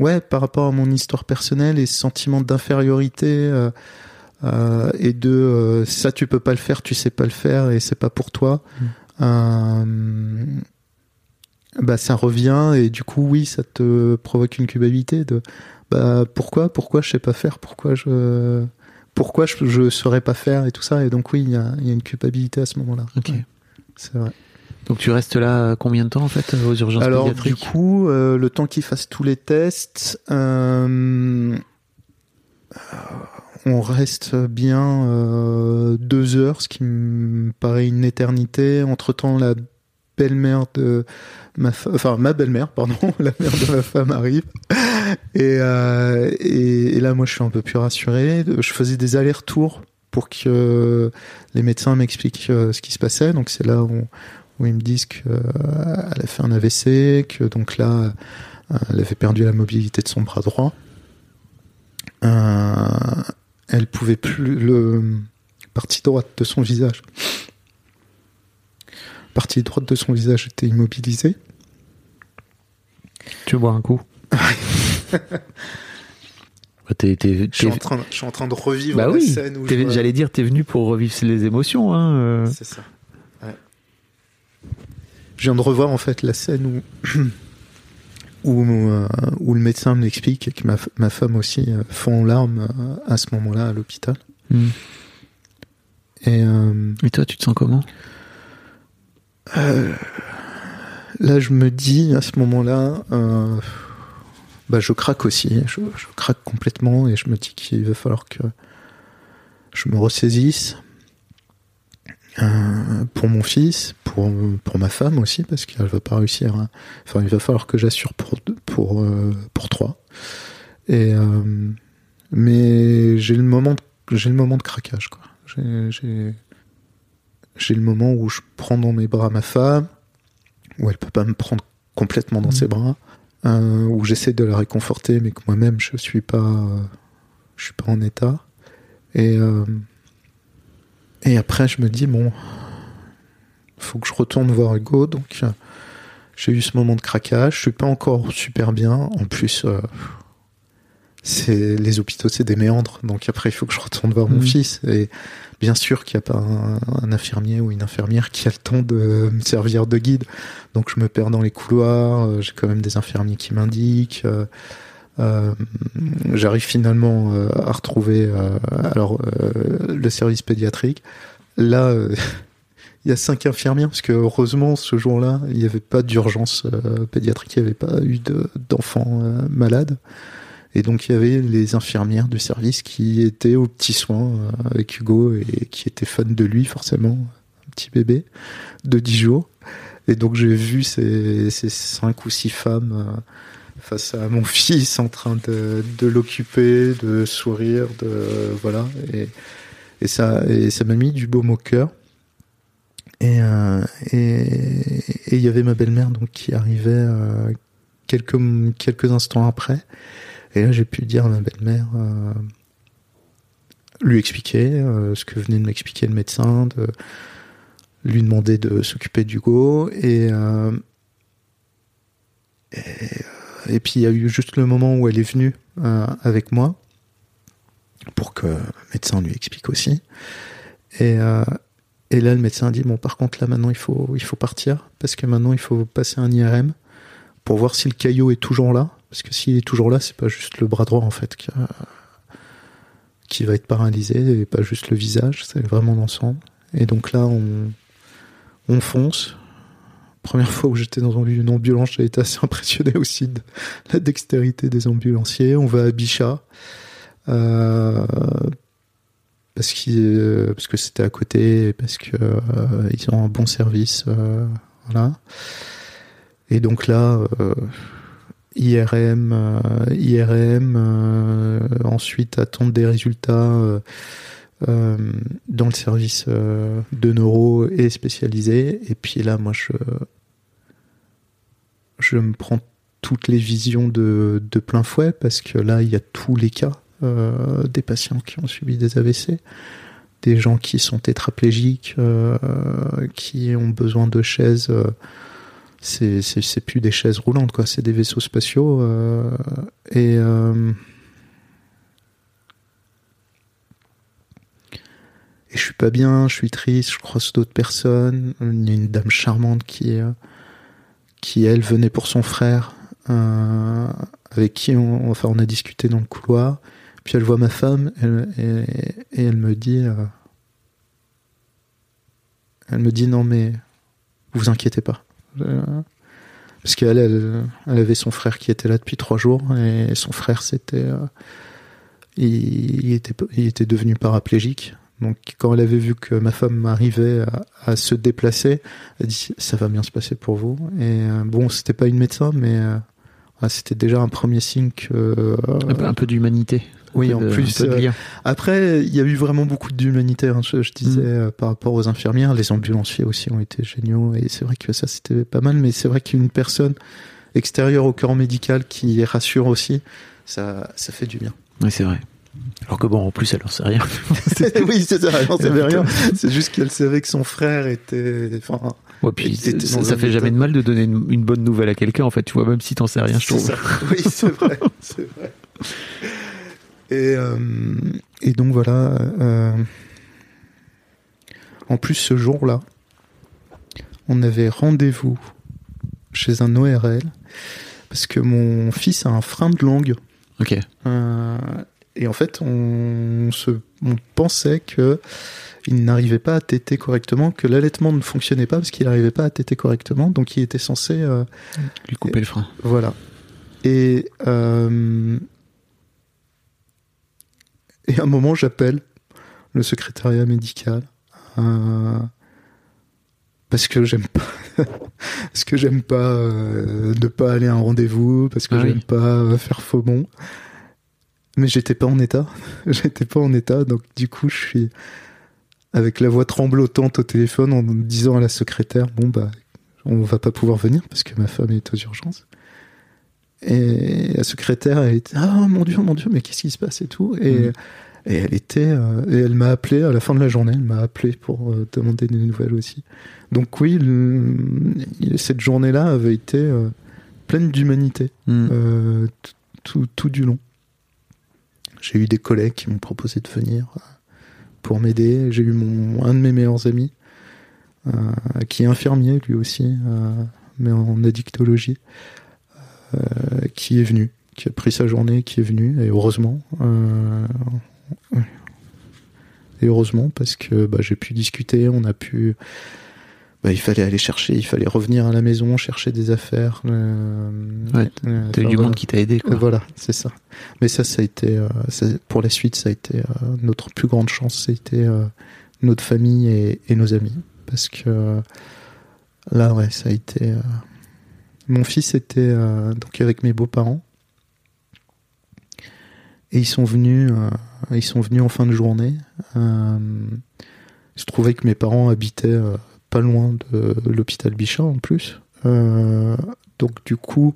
ouais, par rapport à mon histoire personnelle et ce sentiment d'infériorité euh, euh, et de euh, ça, tu peux pas le faire, tu sais pas le faire et c'est pas pour toi. euh, bah ça revient et du coup oui ça te provoque une culpabilité de bah pourquoi pourquoi je sais pas faire pourquoi je pourquoi je je saurais pas faire et tout ça et donc oui il y a, y a une culpabilité à ce moment-là Ok. Ouais, c'est vrai Donc, tu restes là combien de temps, en fait, aux urgences alors du pédiatriques coup euh, le temps qu'ils fassent tous les tests euh, euh, on reste bien euh, deux heures ce qui me paraît une éternité. Entre temps la belle-mère de ma fa- enfin ma belle-mère pardon la mère de ma femme arrive. Et, euh, et, et là moi je suis un peu plus rassuré. Je faisais des allers-retours pour que les médecins m'expliquent euh, ce qui se passait. Donc c'est là où, où ils me disent qu'elle a fait un AVC que donc là euh, elle avait perdu la mobilité de son bras droit Euh, elle pouvait plus le partie droite de son visage. Partie droite de son visage était immobilisée. Tu bois un coup. T'es- t'es- Je suis, en train, je suis en train de revivre Bah la oui, scène où vois- j'allais dire, t'es venu pour revivre les émotions. Hein, euh. C'est ça. Je viens de revoir en fait la scène où où, euh, où le médecin me l'explique et que ma, ma femme aussi euh, fond en larmes euh, à ce moment-là à l'hôpital. Hmm. Et euh, Et toi, tu te sens comment? Là, je me dis à ce moment-là, bah, je craque aussi. Je, je craque complètement et je me dis qu'il va falloir que je me ressaisisse euh, pour mon fils, pour, pour ma femme aussi, parce qu'elle va pas réussir. à- Enfin, il va falloir que j'assure pour, deux- pour, euh, pour trois. Et, euh, mais j'ai le moment, de- j'ai le moment de craquage, quoi. J'ai, le moment où je prends dans mes bras ma femme, où elle peut pas me prendre complètement dans ses bras, euh, où j'essaie de la réconforter, mais que moi-même je suis pas, je suis pas en état. Et et après je me dis bon, faut que je retourne voir Hugo, donc euh, j'ai eu ce moment de craquage. Je suis pas encore super bien. En plus, euh, c'est les hôpitaux, c'est des méandres. Donc après, il faut que je retourne voir mon Mhm. fils. Et bien sûr qu'il n'y a pas un, un infirmier ou une infirmière qui a le temps de me servir de guide. Donc je me perds dans les couloirs. euh, J'ai quand même des infirmiers qui m'indiquent. Euh, J'arrive finalement euh, à retrouver euh, alors le service pédiatrique. Là, il y a cinq infirmières parce que heureusement ce jour-là, il n'y avait pas d'urgence pédiatrique, il n'y avait pas eu de- d'enfants euh, malades. Et donc il y avait les infirmières du service qui étaient aux petits soins avec Hugo et qui étaient fans de lui forcément, un petit bébé de 10 jours. Et donc j'ai vu ces, cinq ou six femmes face à mon fils en train de, l'occuper, de sourire, de voilà. Et, ça m'a mis du baume au cœur. Et euh, il y avait ma belle-mère donc qui arrivait euh, quelques instants après. Et là, j'ai pu dire à ma belle-mère, euh, lui expliquer ce que venait de m'expliquer le médecin, de lui demander de s'occuper d'Hugo. Et, et, et puis, il y a eu juste le moment où elle est venue euh, avec moi pour que le médecin lui explique aussi. Et, euh, là, le médecin a dit, bon, par contre, là, maintenant, il faut, il faut partir parce que maintenant, il faut passer un IRM pour voir si le caillot est toujours là. Parce que s'il est toujours là, c'est pas juste le bras droit en fait qui, a- qui va être paralysé et pas juste le visage, c'est vraiment l'ensemble. Et donc là, on, on fonce. Première fois où j'étais dans une ambulance, j'ai été assez impressionné aussi de la dextérité des ambulanciers. On va à Bichat. Euh, parce, euh, parce que c'était à côté, et parce que euh, ont un bon service. voilà. Et donc là, IRM, IRM, ensuite attendre des résultats dans le service de neuro et spécialisé. Et puis là, moi, je, je me prends toutes les visions de, de plein fouet parce que là, il y a tous les cas euh, des patients qui ont subi des AVC, des gens qui sont tétraplégiques, euh, qui ont besoin de chaises. euh, c'est plus des chaises roulantes quoi c'est des vaisseaux spatiaux euh, et et je suis pas bien je suis triste je croise d'autres personnes il y a une dame charmante qui qui elle venait pour son frère euh, avec qui on enfin on a discuté dans le couloir puis elle voit ma femme et, elle me dit euh, elle me dit non mais vous inquiétez pas euh, Parce qu'elle, elle, avait son frère qui était là depuis trois jours et son frère, c'était, il était, il était devenu paraplégique. Donc, quand elle avait vu que ma femme arrivait à, à se déplacer, elle dit ça va bien se passer pour vous. Et euh, bon, c'était pas une médecin, mais euh, ah, c'était déjà un premier signe que. euh, Un peu, d'humanité. Oui, en de- plus. euh, après, il y a eu vraiment beaucoup d'humanité. hein, je, je disais Mm. par rapport aux infirmières, les ambulanciers aussi ont été géniaux et c'est vrai que ça c'était pas mal. Mais c'est vrai qu'une personne extérieure au corps médical qui rassure aussi, ça, ça fait du bien. Oui, c'est vrai. Alors que bon, en plus, elle en sait rien. oui, c'est ça, elle n'en savait rien. C'est juste qu'elle savait que son frère était. Enfin, Ouais, puis était ça, ça fait jamais de mal de donner une, une bonne nouvelle à quelqu'un, en fait, tu vois, même si t'en sais rien, je C'est trouve. ça. Oui, c'est vrai. c'est vrai. Et, euh, et donc voilà. euh, en plus, ce jour-là, on avait rendez-vous chez un ORL parce que mon fils a un frein de langue. Ok. Euh, et en fait, on, se, on pensait que il n'arrivait pas à téter correctement, que l'allaitement ne fonctionnait pas parce qu'il n'arrivait pas à téter correctement, donc il était censé euh, Lui couper le frein. voilà. Et, euh, et à un moment, j'appelle le secrétariat médical euh, parce que j'aime pas, parce que j'aime pas ne pas aller à un rendez-vous, parce que Ah oui. j'aime pas faire faux bon. Mais j'étais pas en état, j'étais pas en état, donc du coup, je suis avec la voix tremblotante au téléphone en disant à la secrétaire, bon bah, on va pas pouvoir venir parce que ma femme est aux urgences. Et la secrétaire, elle était ah mon dieu, mon dieu, mais qu'est-ce qui se passe et tout? Et, Mhm. et elle était, euh, et elle m'a appelé à la fin de la journée. Elle m'a appelé pour euh, demander des nouvelles aussi. Donc oui, le- cette journée-là avait été euh, pleine d'humanité t- tout, tout du long. J'ai eu des collègues qui m'ont proposé de venir euh, pour m'aider. J'ai eu mon un de mes meilleurs amis euh, qui est infirmier lui aussi, euh, mais en addictologie, qui est venu, qui a pris sa journée, qui est venu, et heureusement. et heureusement parce que bah, j'ai pu discuter, on a pu. Bah, il fallait aller chercher, il fallait revenir à la maison, chercher des affaires. euh, Ouais, euh, T'as eu du voilà. monde qui t'a aidé, quoi. Voilà, c'est ça. Mais ça, ça a été, euh, ça- pour la suite, ça a été euh, notre plus grande chance, c'était notre famille et, et nos amis. Parce que là, ouais, ça a été. mon fils était donc avec mes beaux-parents. Et ils sont venus, ils sont venus en fin de journée. Je trouvais que mes parents habitaient pas loin de l'hôpital Bichat en plus. Euh, donc du coup,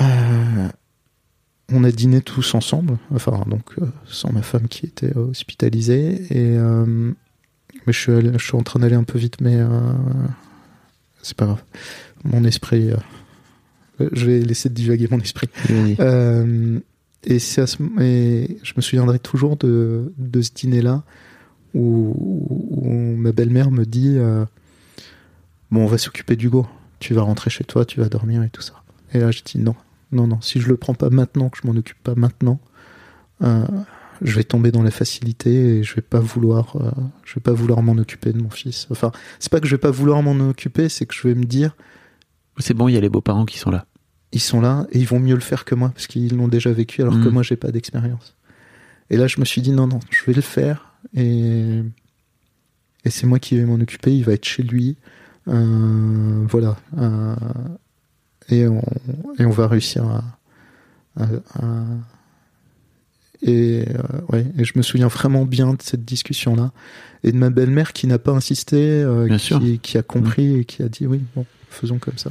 euh, on a dîné tous ensemble, enfin donc euh, sans ma femme qui était hospitalisée. Et mais je suis, allé- je suis en train d'aller un peu vite, mais c'est pas grave. Mon esprit, je vais laisser divaguer mon esprit. Euh, et, c'est à ce- et je me souviendrai toujours de, de ce dîner-là où, où ma belle-mère me dit euh, Bon, on va s'occuper d'Hugo. Tu vas rentrer chez toi, tu vas dormir et tout ça. Et là, je dis Non, non, non. Si je le prends pas maintenant, que je m'en occupe pas maintenant, euh, je vais tomber dans la facilité et je vais pas vouloir, euh, je vais pas vouloir m'en occuper de mon fils. Enfin, c'est pas que je vais pas vouloir m'en occuper, c'est que je vais me dire C'est bon, il y a les beaux-parents qui sont là. ils sont là et ils vont mieux le faire que moi parce qu'ils l'ont déjà vécu alors que Mhm. moi j'ai pas d'expérience. Et là je me suis dit non non, je vais le faire et et c'est moi qui vais m'en occuper, il va être chez lui. Euh, voilà. Euh, et on et on va réussir à, à- à- et euh, ouais, et je me souviens vraiment bien de cette discussion là et de ma belle-mère qui n'a pas insisté, qui, a compris et qui a dit oui bon faisons comme ça.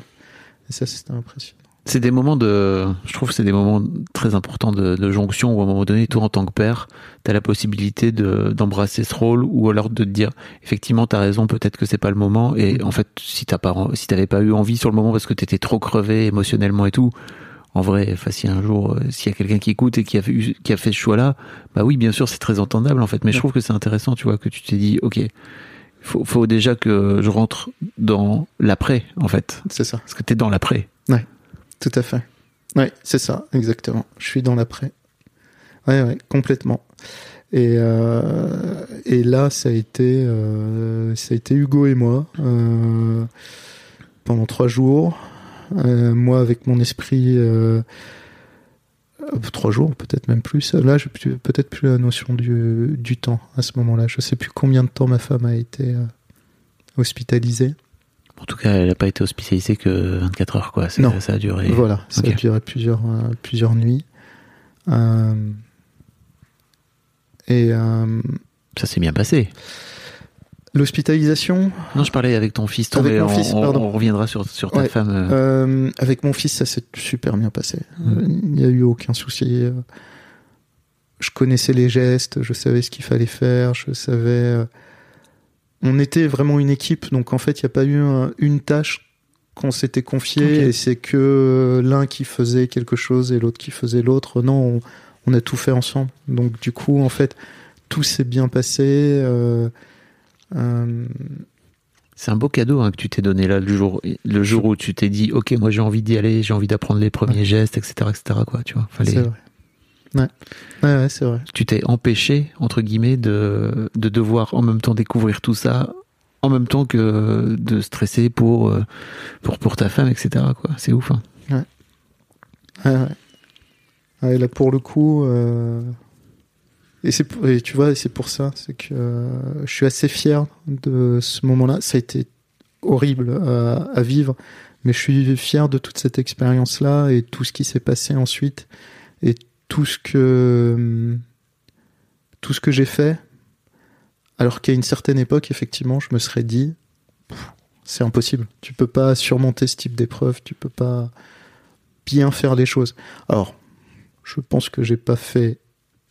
Et ça c'était impressionnant. C'est des moments de, je trouve, que c'est des moments très importants de, de jonction où à un moment donné, toi en tant que père, t'as la possibilité de d'embrasser ce rôle ou alors de te dire, effectivement, t'as raison, peut-être que c'est pas le moment. Et en fait, si t'as pas, si t'avais pas eu envie sur le moment parce que t'étais trop crevé émotionnellement et tout, en vrai, enfin, si un jour, euh, s'il y a quelqu'un qui écoute et qui a fait, qui a fait ce choix-là, bah oui, bien sûr, c'est très entendable en fait. Mais je Ouais. trouve que c'est intéressant, tu vois, que tu t'es dit, ok, faut, faut déjà que je rentre dans l'après en fait, C'est ça. parce que t'es dans l'après. Tout à fait. Ouais, c'est ça, exactement. Je suis dans l'après. Ouais, ouais, complètement. Et, euh, et là, ça a été, euh, ça a été Hugo et moi euh, pendant trois jours. Moi, avec mon esprit, trois jours, peut-être même plus. Là, j'ai plus- peut-être plus la notion du, du temps à ce moment-là. Je sais plus combien de temps ma femme a été hospitalisée. En tout cas, elle n'a pas été hospitalisée que 24 heures, quoi. Non. Ça a duré. Voilà, ça a duré plusieurs, euh, plusieurs nuits. Euh, et euh, Ça s'est bien passé. l'hospitalisation, Non, je parlais avec ton fils, Avec mais mon on, fils, on- pardon. on reviendra sur, sur ta Ouais. femme. avec mon fils, ça s'est super bien passé. Mm. Il n'y a eu aucun souci. je connaissais les gestes, je savais ce qu'il fallait faire, je savais. Euh, on était vraiment une équipe, donc en fait, il n'y a pas eu un- une tâche qu'on s'était confiée et c'est que l'un qui faisait quelque chose et l'autre qui faisait l'autre. Non, on, on a tout fait ensemble. Donc du coup, en fait, tout s'est bien passé. euh, euh, C'est un beau cadeau hein, que tu t'es donné là le jour, le jour où tu t'es dit, ok, moi j'ai envie d'y aller, j'ai envie d'apprendre les premiers gestes, etc., etc. Quoi, tu vois. Fallait- C'est vrai. Ouais, ouais, ouais, c'est vrai. tu t'es empêché entre guillemets de, de devoir en même temps découvrir tout ça en même temps que de stresser pour euh, pour pour ta femme etc quoi c'est ouf hein. Ouais, ouais. Ouais, là, pour le coup, euh, et c'est pour- et tu vois, c'est pour ça, c'est que euh, je suis assez fier de ce moment-là. Ça a été horrible à, à vivre, mais je suis fier de toute cette expérience-là et tout ce qui s'est passé ensuite et tout ce que tout ce que j'ai fait. Alors qu'à une certaine époque, effectivement, je me serais dit, c'est impossible. Tu peux pas surmonter ce type d'épreuve. Tu peux pas bien faire les choses. Alors, je pense que j'ai pas fait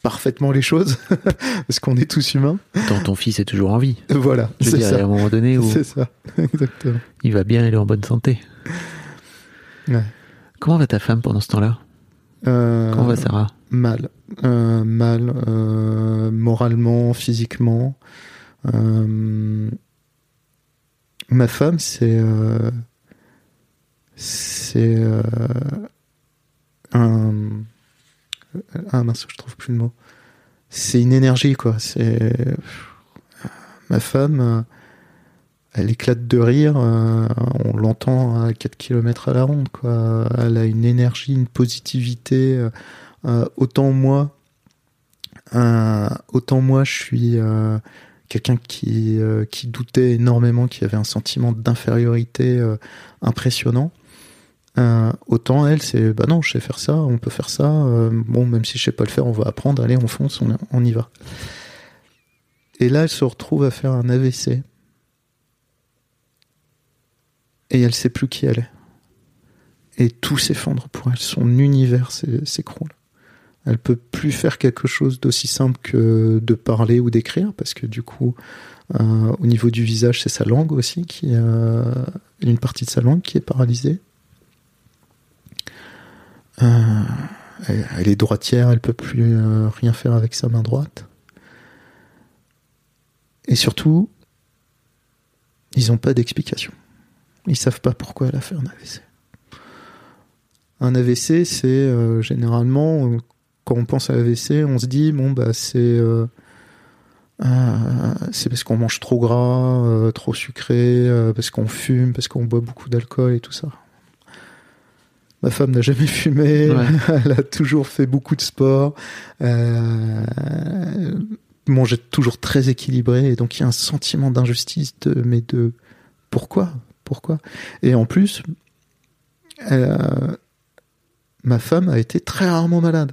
parfaitement les choses parce qu'on est tous humains. Tant ton fils est toujours en vie Voilà, je veux dire ça. un moment donné où C'est ça, exactement. il va bien il est en bonne santé Ouais. comment va ta femme pendant ce temps-là? Euh, comment va Sarah Mal, Euh, mal, euh, moralement, physiquement. Ma femme, c'est c'est un ah mince, je trouve plus le mot. C'est une énergie quoi. C'est ma femme. Elle éclate de rire, euh, on l'entend à 4 km à la ronde, quoi. Elle a une énergie, une positivité. euh, euh, autant moi, autant moi, je suis quelqu'un qui, qui doutait énormément, qui avait un sentiment d'infériorité impressionnant. Autant elle, c'est bah non, je sais faire ça, on peut faire ça. bon, même si je sais pas le faire, on va apprendre. Allez, on fonce, on, on y va. Et là, elle se retrouve à faire un AVC. Et elle sait plus qui elle est. Et tout s'effondre pour elle. Son univers s'é- s'écroule. Elle peut plus faire quelque chose d'aussi simple que de parler ou d'écrire, parce que du coup, euh, au niveau du visage, c'est sa langue aussi qui, euh, une partie de sa langue qui est paralysée. Euh, elle, est droitière, elle peut plus rien faire avec sa main droite. Et surtout, ils n'ont pas d'explication. Ils savent pas pourquoi elle a fait un AVC. Un AVC, c'est euh, généralement euh, quand on pense à AVC, on se dit bon bah c'est euh, c'est parce qu'on mange trop gras, trop sucré, parce qu'on fume, parce qu'on boit beaucoup d'alcool et tout ça. Ma femme n'a jamais fumé, Ouais. elle a toujours fait beaucoup de sport, mangeait toujours très équilibré, et donc il y a un sentiment d'injustice de mais de pourquoi, pourquoi? Et en plus, a- ma femme a été très rarement malade.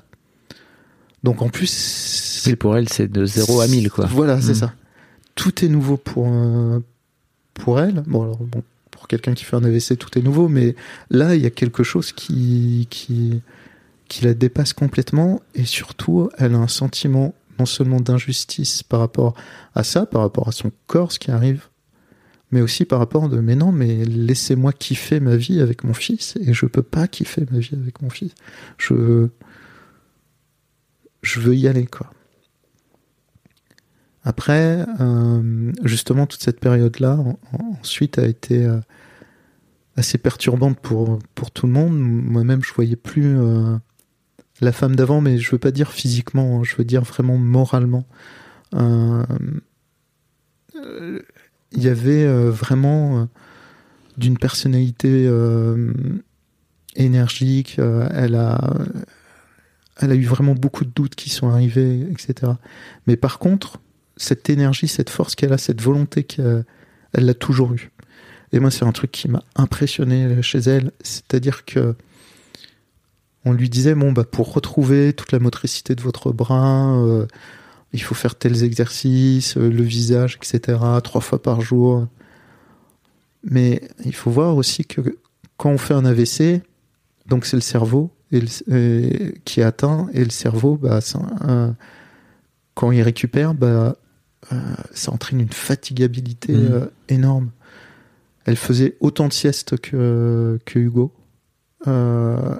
Donc en plus, c'est pour elle c'est de 0 à 1000 quoi Voilà, c'est Mm. ça. Tout est nouveau pour euh, pour elle. Bon alors bon, pour quelqu'un qui fait un AVC, tout est nouveau, mais là il y a quelque chose qui qui qui la dépasse complètement et surtout elle a un sentiment non seulement d'injustice par rapport à ça, par rapport à son corps, ce qui arrive, mais aussi par rapport de mais non, mais laissez-moi kiffer ma vie avec mon fils et je peux pas kiffer ma vie avec mon fils. Je je veux y aller quoi. Après, euh, justement, toute cette période-là, en- en- ensuite, a été euh, assez perturbante pour, pour tout le monde. Moi-même, je voyais plus euh, la femme d'avant, mais je veux pas dire physiquement, hein, je veux dire vraiment moralement. Il y avait euh, vraiment euh, d'une personnalité euh, énergique. elle a, elle a eu vraiment beaucoup de doutes qui sont arrivés, etc. Mais par contre, cette énergie, cette force qu'elle a, cette volonté qu'elle elle l'a toujours eue. Et moi, c'est un truc qui m'a impressionné chez elle, c'est-à-dire que on lui disait bon bah pour retrouver toute la motricité de votre bras, il faut faire tels exercices, euh, le visage, etc. Trois fois par jour. Mais il faut voir aussi que quand on fait un AVC, donc c'est le cerveau, et le- et- qui est atteint et le cerveau, bah, ça, euh, quand il récupère, bah, euh, ça entraîne une fatigabilité euh, énorme. Elle faisait autant de siestes que, que Hugo. Euh,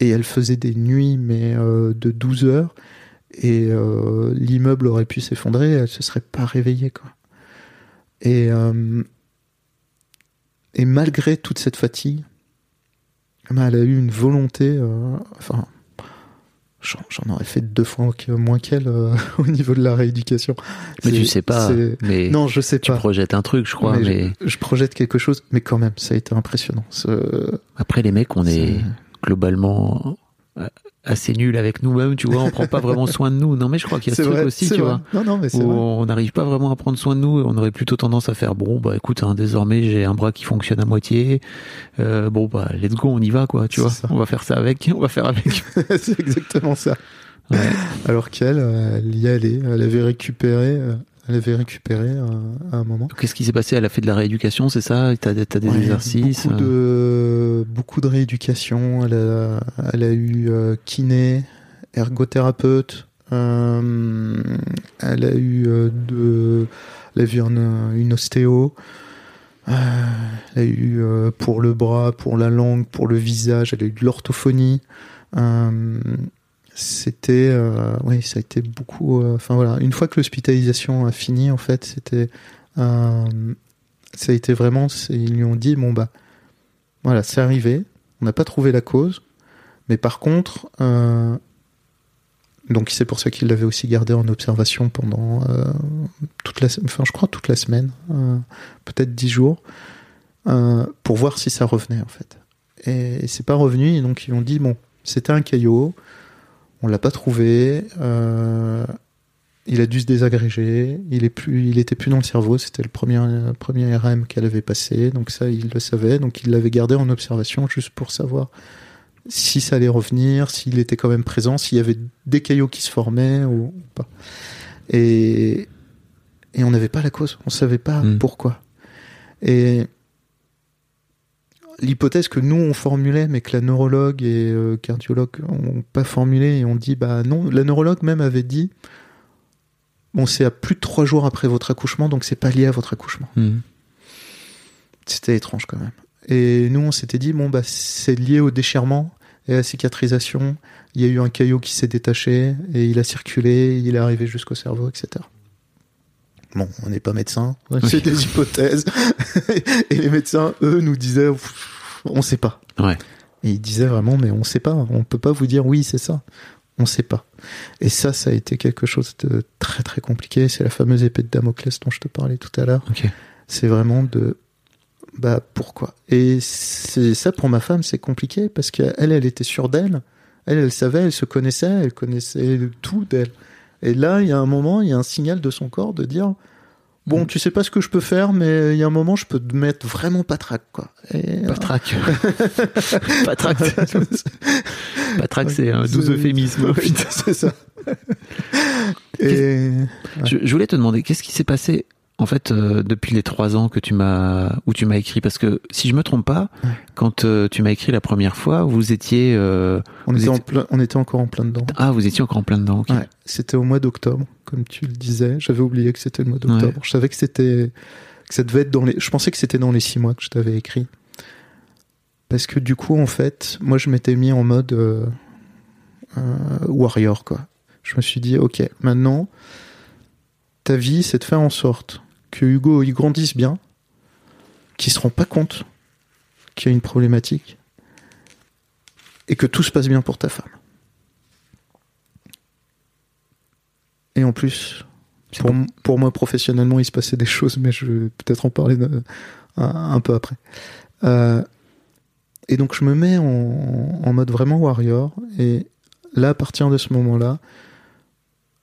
et elle faisait des nuits, mais euh, de 12 heures. Et euh, l'immeuble aurait pu s'effondrer, elle se serait pas réveillée. Quoi. Et, euh, et malgré toute cette fatigue, bah, elle a eu une volonté. euh, enfin, j'en aurais fait deux fois moins qu'elle euh, au niveau de la rééducation. Mais tu sais pas. Mais Non, je sais tu pas. projettes un truc, je crois. Mais Mais, je, je projette quelque chose, mais quand même, ça a été impressionnant. Ce- après, les mecs, on est globalement assez nuls avec nous-mêmes. Tu vois, on prend pas vraiment soin de nous. Non, mais je crois qu'il y a ce truc aussi, tu vrai. vois. Non, non, mais où vrai. on n'arrive pas vraiment à prendre soin de nous et on aurait plutôt tendance à faire bon bah écoute hein, désormais j'ai un bras qui fonctionne à moitié Euh, bon bah let's go on y va quoi tu vois ça. on va faire ça avec on va faire avec c'est exactement ça. Ouais. Alors qu'elle, euh, elle y allait, elle avait récupéré, euh, elle avait récupéré à un moment. qu'est-ce qui s'est passé? Elle a fait de la rééducation c'est ça? T'as des, t'as des Ouais, exercices Beaucoup de, beaucoup de rééducation. Elle a, elle a eu euh, kiné, ergothérapeute. euh, elle a eu euh, de, elle a vu un- une ostéo. Euh, elle a eu euh, pour le bras, pour la langue, pour le visage. Elle a eu de l'orthophonie. Euh, c'était, euh, oui, ça a été beaucoup. euh, Enfin voilà, une fois que l'hospitalisation a fini, en fait, c'était, euh, ça a été vraiment. Ils lui ont dit bon bah, voilà, c'est arrivé. On n'a pas trouvé la cause, mais par contre, donc c'est pour ça qu'il l'avait aussi gardé en observation pendant toute la, enfin je crois toute la semaine, peut-être dix jours, pour voir si ça revenait en fait. Et, c'est pas revenu, et donc ils ont dit bon, c'était un caillot, on l'a pas trouvé, euh, il a dû se désagréger, il est plus, il était plus dans le cerveau, c'était le premier, euh, premier RM qu'elle avait passé, donc ça il le savait, donc il l'avait gardé en observation juste pour savoir si ça allait revenir, s'il était quand même présent, s'il y avait des caillots qui se formaient ou, ou pas. Et, et on n'avait pas la cause, on savait pas Mm. pourquoi. Et l'hypothèse que nous on formulait, mais que la neurologue et euh, cardiologue ont pas formulé et on dit bah non, la neurologue même avait dit bon c'est à plus de trois jours après votre accouchement donc c'est pas lié à votre accouchement. mhm. C'était étrange quand même. Et nous, on s'était dit, bon, bah, c'est lié au déchirement et à la cicatrisation. Il y a eu un caillot qui s'est détaché et il a circulé, il est arrivé jusqu'au cerveau, etc. Bon, on n'est pas médecin, c'est des hypothèses. et les médecins, eux, nous disaient, on sait pas. Ouais. Et ils disaient vraiment, mais on sait pas. On peut pas vous dire oui, c'est ça. On sait pas. Et ça, ça a été quelque chose de très très compliqué. C'est la fameuse épée de Damoclès dont je te parlais tout à l'heure c'est vraiment de bah pourquoi? Et c'est ça pour ma femme c'est compliqué parce qu'elle elle était sûre d'elle elle elle savait elle se connaissait elle connaissait tout d'elle et là il y a un moment il y a un signal de son corps de dire bon tu sais pas ce que je peux faire mais il y a un moment je peux te mettre vraiment patraque quoi. Et, Patraque. Patraque, c'est- Patraque, c'est un doux euphémisme. Oui, c'est ça. Et Je, je voulais te demander, qu'est-ce qui s'est passé en fait euh, depuis les trois ans que tu m'as où tu m'as écrit Parce que si je me trompe pas, Ouais. quand euh, tu m'as écrit la première fois, vous étiez euh, on Vous était, en étiez- plein, on était encore en plein dedans ah vous étiez encore en plein dedans. ok. Ouais, c'était au mois d'octobre, comme tu le disais. J'avais oublié que c'était le mois d'octobre. Ouais. Je savais que c'était, que ça devait être dans les. Je pensais que c'était dans les six mois que je t'avais écrit. Parce que du coup, en fait, moi, je m'étais mis en mode warrior, quoi. Je me suis dit, ok, maintenant, ta vie, c'est de faire en sorte que Hugo il grandisse bien, qu'il se rend pas compte qu'il y a une problématique, et que tout se passe bien pour ta femme. Et en plus, pour, pour moi professionnellement, il se passait des choses, mais je vais peut-être en parler de- un, un peu après. Euh, et donc je me mets en, en mode vraiment warrior, et là, à partir de ce moment-là,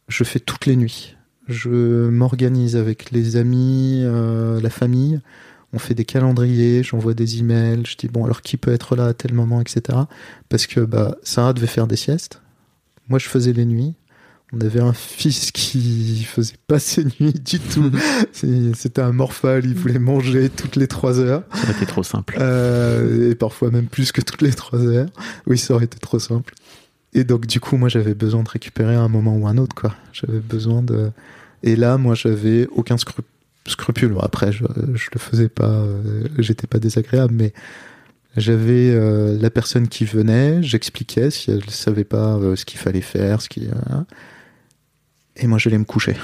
je fais toutes les nuits. Je m'organise avec les amis, euh, la famille. On fait des calendriers, j'envoie des emails, je dis bon alors qui peut être là à tel moment, etc. Parce que bah, Sarah devait faire des siestes. Moi je faisais les nuits. On avait un fils qui faisait pas ses nuits du tout. C'était un morphale, il voulait manger toutes les trois heures. Ça aurait été trop simple. Euh, et parfois même plus que toutes les trois heures. Oui, ça aurait été trop simple. Et donc, du coup, moi, j'avais besoin de récupérer à un moment ou un autre, quoi. J'avais besoin de. Et là, moi, j'avais aucun scru- scrupule. Après, je, je le faisais pas, euh, j'étais pas désagréable, mais j'avais euh, la personne qui venait, j'expliquais si elle savait pas euh, ce qu'il fallait faire, ce qui. et moi, j'allais me coucher.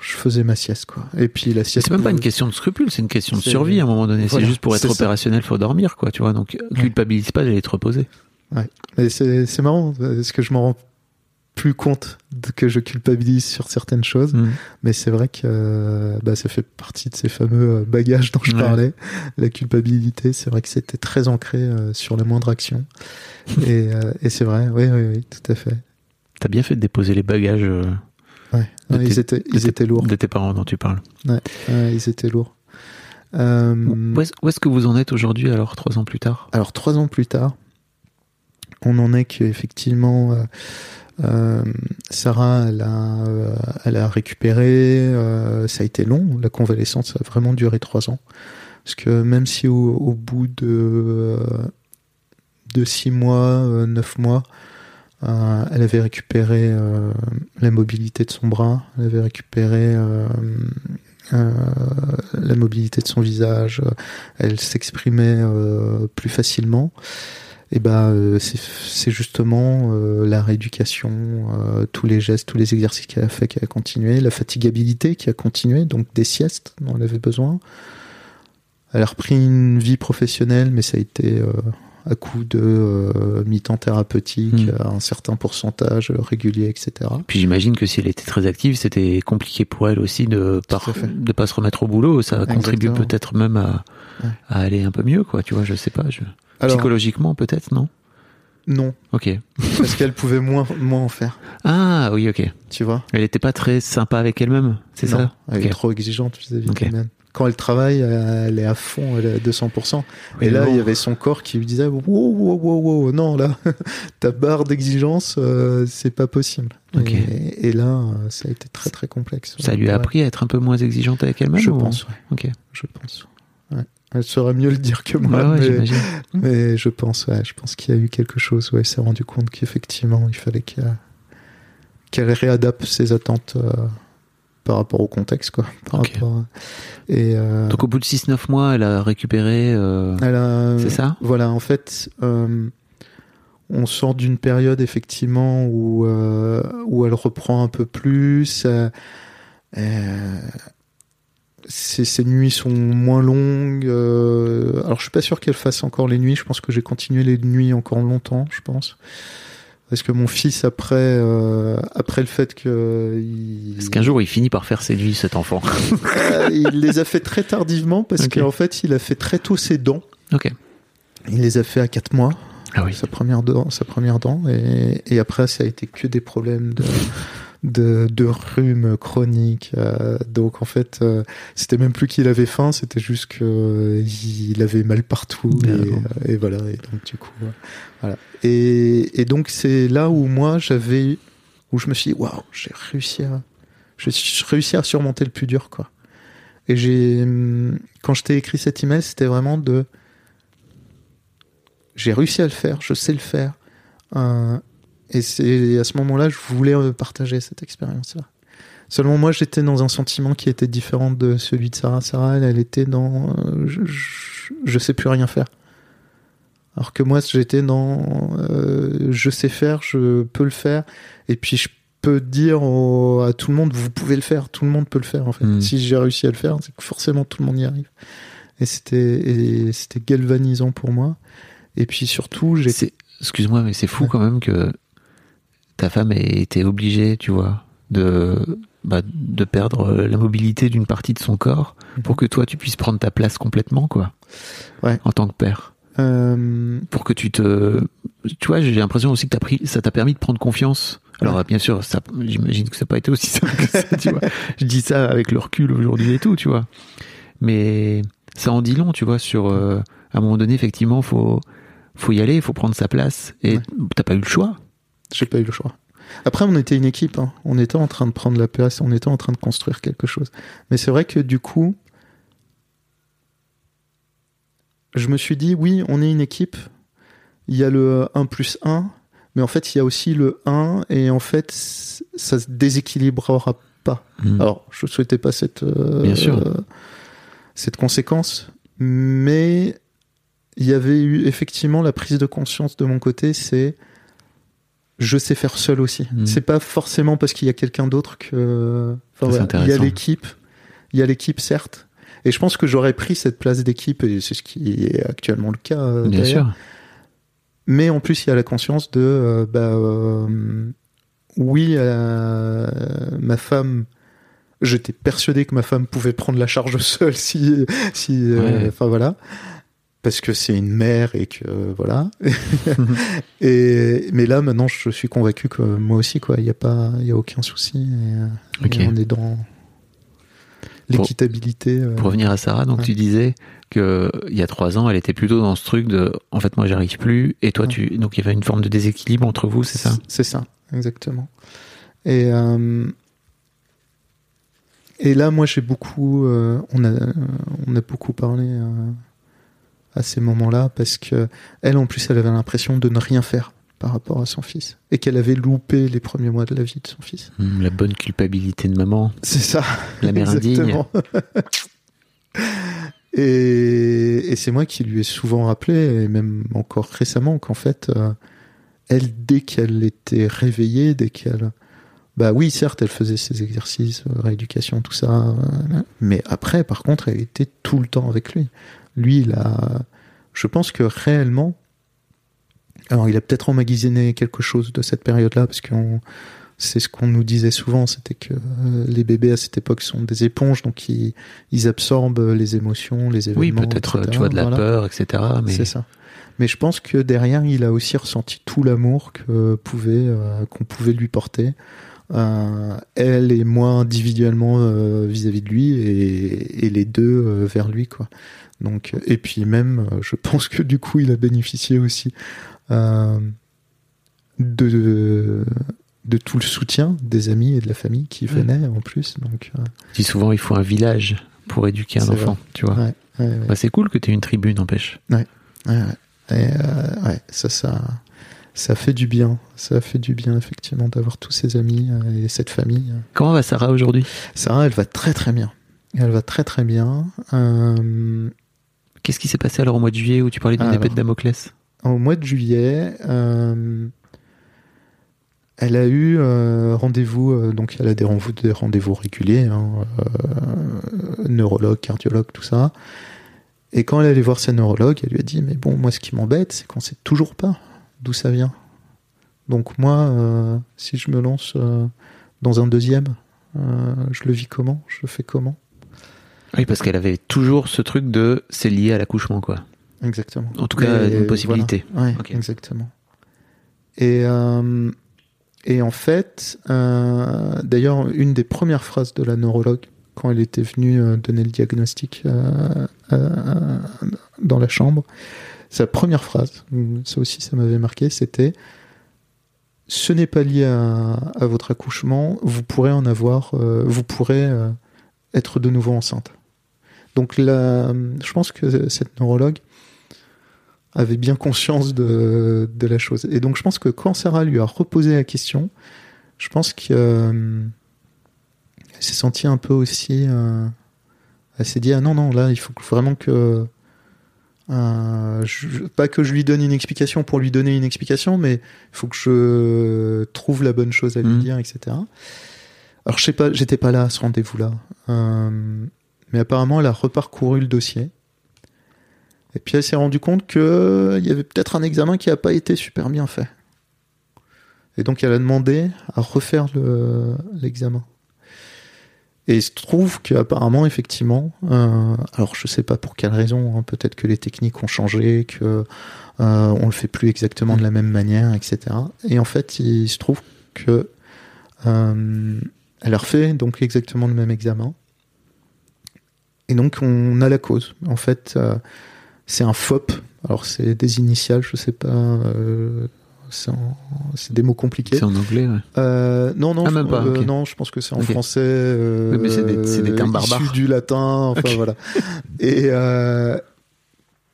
Je faisais ma sieste, quoi. Et puis la sieste. C'est même pas une question de scrupule, c'est une question de survie à un moment donné. Voilà, c'est juste pour être ça. opérationnel, faut dormir, quoi, tu vois. Donc, culpabilise pas d'aller te reposer. Mais c'est c'est marrant parce que je m'en rends plus compte de que je culpabilise sur certaines choses. Mm. Mais c'est vrai que euh, bah, ça fait partie de ces fameux euh, bagages dont je Ouais. parlais. La culpabilité, c'est vrai que c'était très ancré euh, sur la moindre action. et euh, et c'est vrai, oui, oui, oui, tout à fait. T'as bien fait de déposer les bagages euh, Ouais. De Ouais, tes- ils étaient, de ils tes- étaient lourds. de tes parents dont tu parles. Ouais, ils étaient lourds. Euh, Où est-ce où est-ce que vous en êtes aujourd'hui, alors, trois ans plus tard? Alors trois ans plus tard, on en est qu'effectivement, euh, euh, Sarah, elle a, euh, récupéré. ça a été long. La convalescence a vraiment duré trois ans. Parce que même si au, bout de six mois, neuf mois, elle avait récupéré la mobilité de son bras, elle avait récupéré la mobilité de son visage, elle s'exprimait plus facilement. Et ben euh, c'est justement euh, la rééducation, euh, tous les gestes, tous les exercices qu'elle a fait qui a continué, la fatigabilité qui a continué, donc des siestes dont elle avait besoin. Elle a repris une vie professionnelle, mais ça a été euh, à coup de mi-temps thérapeutique, Mm. à un certain pourcentage régulier, etc. Puis j'imagine que si elle était très active, c'était compliqué pour elle aussi de de pas se remettre au boulot. Ça Exactement. contribue peut-être même à, Ouais. à aller un peu mieux, quoi. Tu vois, je sais pas. Je... Alors, Psychologiquement, peut-être, non? Non, Ok. parce qu'elle pouvait moins, moins en faire, Ah oui, ok. tu vois? Elle était pas très sympa avec elle-même, c'est Non, ça? Elle est trop exigeante vis-à-vis Ok. d'elle-même. Quand elle travaille, elle est à fond, elle est à 200%. Oui, et là, il y avait son corps qui lui disait wow, wow, wow, wow, non, là, ta barre d'exigence, euh, c'est pas possible. Ok. Et, et là, euh, ça a été très, très complexe. Ça lui a appris à être un peu moins exigeante avec elle-même Je ou- pense, ouais. Ok. Je pense. Elle saurait mieux le dire que moi, Ouais, ouais, mais, je pense, ouais, je pense qu'il y a eu quelque chose. Ouais, elle s'est rendu compte qu'effectivement, il fallait qu'elle réadapte ses attentes euh, par rapport au contexte, quoi. Par rapport à- Et euh, Donc au bout de 6-9 mois, elle a récupéré. euh, C'est ça? Voilà, en fait, euh, on sort d'une période effectivement où euh, où elle reprend un peu plus. euh, ses, ses nuits sont moins longues. euh, alors, je suis pas sûr qu'elle fasse encore les nuits. Je pense que j'ai continué les nuits encore longtemps. Je pense. Parce que mon fils, après, euh, après le fait que il, Parce qu'un jour, il finit par faire ses nuits, cet enfant. Euh, il les a fait très tardivement parce qu'en fait, il a fait très tôt ses dents. ok. Il les a fait à 4 mois. Ah oui. sa première dent, sa première dent, et, et après ça a été que des problèmes de de, de rhume chronique. euh, donc en fait, euh, c'était même plus qu'il avait faim, c'était juste que euh, avait mal partout et, voilà. Et donc du coup, voilà. Et, et donc c'est là où moi j'avais, où je me suis dit waouh, j'ai réussi à, j'ai réussi à surmonter le plus dur quoi. Et j'ai, hum, quand je t'ai écrit cet email, c'était vraiment de j'ai réussi à le faire, je sais le faire. Euh, et c'est à ce moment-là, je voulais euh, partager cette expérience-là. Seulement moi, j'étais dans un sentiment qui était différent de celui de Sarah. Sarah, elle, elle était dans euh, je, je, je sais plus rien faire. Alors que moi, j'étais dans euh, je sais faire, je peux le faire, et puis je peux dire au- à tout le monde, vous pouvez le faire, tout le monde peut le faire en fait. Mm. Si j'ai réussi à le faire, c'est que forcément tout le monde y arrive. Et c'était galvanisant pour moi. Et puis surtout, j'ai Excuse-moi, mais c'est fou Ouais. quand même que ta femme ait été obligée, tu vois, de, bah, de perdre euh, la mobilité d'une partie de son corps pour que toi tu puisses prendre ta place complètement, quoi. Ouais. En tant que père. euh, Pour que tu te. Tu vois, j'ai l'impression aussi que t'as pris, ça t'a permis de prendre confiance. Alors, bien sûr, ça, j'imagine que ça n'a pas été aussi simple que ça, tu vois. Je dis ça avec le recul aujourd'hui et tout, tu vois. Mais ça en dit long, tu vois, sur. euh, à un moment donné, effectivement, faut, faut y aller, faut prendre sa place. Et Ouais. t'as pas eu le choix. J'ai pas eu le choix. Après, on était une équipe. hein. On était en train de prendre la place, on était en train de construire quelque chose. Mais c'est vrai que du coup, je me suis dit, oui, on est une équipe. Il y a le 1 plus 1, mais en fait, il y a aussi le 1, et en fait, ça se déséquilibrera pas. Mm. Alors, je souhaitais pas cette, euh, Bien sûr. euh, cette conséquence, mais il y avait eu effectivement la prise de conscience de mon côté, c'est je sais faire seul aussi. Mm. C'est pas forcément parce qu'il y a quelqu'un d'autre que. Enfin, voilà. Il y a l'équipe, il y a l'équipe certes, et je pense que j'aurais pris cette place d'équipe et c'est ce qui est actuellement le cas. euh, Bien sûr. Mais en plus, il y a la conscience de, euh, bah, euh, oui, euh, ma femme, j'étais persuadé que ma femme pouvait prendre la charge seule si, si, Ouais. enfin voilà, parce que c'est une mère et que euh, voilà. et mais là, maintenant, je suis convaincu que moi aussi, quoi, il n'y a pas, il y a aucun souci. Et, euh, et on est dans l'équitabilité. euh, Pour revenir à Sarah, donc Ouais. tu disais que il y a trois ans, elle était plutôt dans ce truc de, en fait, moi, j'arrive plus, et toi, Ouais. tu, donc il y avait une forme de déséquilibre entre vous, c'est ça? C'est ça, exactement. Et, euh, et là, moi, j'ai beaucoup, euh, on, a, on a beaucoup parlé à ces moments-là parce que elle, en plus, elle avait l'impression de ne rien faire par rapport à son fils et qu'elle avait loupé les premiers mois de la vie de son fils. Hum, La bonne culpabilité de maman, C'est ça. la mère indigne. Exactement. et et c'est moi qui lui ai souvent rappelé, et même encore récemment, qu'en fait, euh, elle, dès qu'elle était réveillée, dès qu'elle. Bah oui, certes, elle faisait ses exercices, euh, rééducation, tout ça. euh, mais après, par contre, elle était tout le temps avec lui. Lui, il a. Je pense que réellement. Alors, il a peut-être emmagasiné quelque chose de cette période-là, parce qu'on c'est ce qu'on nous disait souvent, c'était que euh, les bébés à cette époque sont des éponges, donc ils, ils absorbent les émotions, les événements. Oui, peut-être, tu vois, de la Voilà. peur, etc. Mais C'est ça. Mais je pense que derrière, il a aussi ressenti tout l'amour que pouvait, euh, qu'on pouvait lui porter. Euh, elle et moi individuellement euh, vis-à-vis de lui et, et les deux vers lui quoi. Donc et puis même, euh, je pense que du coup, il a bénéficié aussi euh, de de tout le soutien des amis et de la famille qui venaient en plus. Donc euh, souvent, il faut un village pour éduquer un enfant, tu vois. ouais, ouais, ouais. Bah, c'est cool que tu aies une tribune, n'empêche. Ouais, ouais. Et, euh, ouais, ça, ça, ça fait du bien. Ça fait du bien, effectivement, d'avoir tous ces amis euh, et cette famille. Comment va Sarah aujourd'hui? Sarah, elle va très très bien. Elle va très très bien. Euh, Qu'est-ce qui s'est passé alors au mois de juillet où tu parlais d'une épée de Damoclès? au mois de juillet, euh, elle a eu euh, rendez-vous, euh, donc elle a des rendez-vous, réguliers, hein, neurologue, cardiologue, tout ça. Et quand elle allait voir sa neurologue, elle lui a dit Mais bon, moi, ce qui m'embête, c'est qu'on sait toujours pas d'où ça vient. Donc, moi, si je me lance dans un deuxième, je le vis comment? Je fais comment? Oui, parce qu'elle avait toujours ce truc de c'est lié à l'accouchement, quoi. Exactement. En tout cas, Et une possibilité. voilà. Ouais, Ok. exactement. Et, euh, et en fait, euh, d'ailleurs, une des premières phrases de la neurologue, quand elle était venue euh, donner le diagnostic euh, dans la chambre, sa première phrase, ça aussi ça m'avait marqué, c'était ce n'est pas lié à, à votre accouchement, vous pourrez en avoir, vous pourrez être de nouveau enceinte. Donc là, je pense que cette neurologue avait bien conscience de, de la chose. Et donc je pense que quand Sarah lui a reposé la question, je pense qu'elle s'est sentie un peu aussi... euh, elle s'est dit, ah non, non, là, il faut vraiment que... euh, je- pas que je lui donne une explication pour lui donner une explication, mais il faut que je trouve la bonne chose à lui Mhm. dire, etc. Alors je sais pas, j'étais pas là à ce rendez-vous-là, Euh, mais apparemment elle a reparcouru le dossier. Et puis elle s'est rendue compte que il y avait peut-être un examen qui n'a pas été super bien fait. Et donc elle a demandé à refaire le- l'examen. Et il se trouve qu'apparemment, effectivement, euh, alors je sais pas pour quelle raison, hein, peut-être que les techniques ont changé, que euh, on le fait plus exactement de la même manière, etc. Et en fait, il se trouve que euh, elle a refait donc exactement le même examen. Et donc on a la cause. En fait, euh, c'est un FOP. Alors c'est des initiales, je sais pas euh, c'est des mots compliqués. C'est en anglais, ouais. Euh, non, non, Ah, même pas, non, je pense que c'est en français. Mais c'est des- termes barbares. du latin, enfin voilà. Et,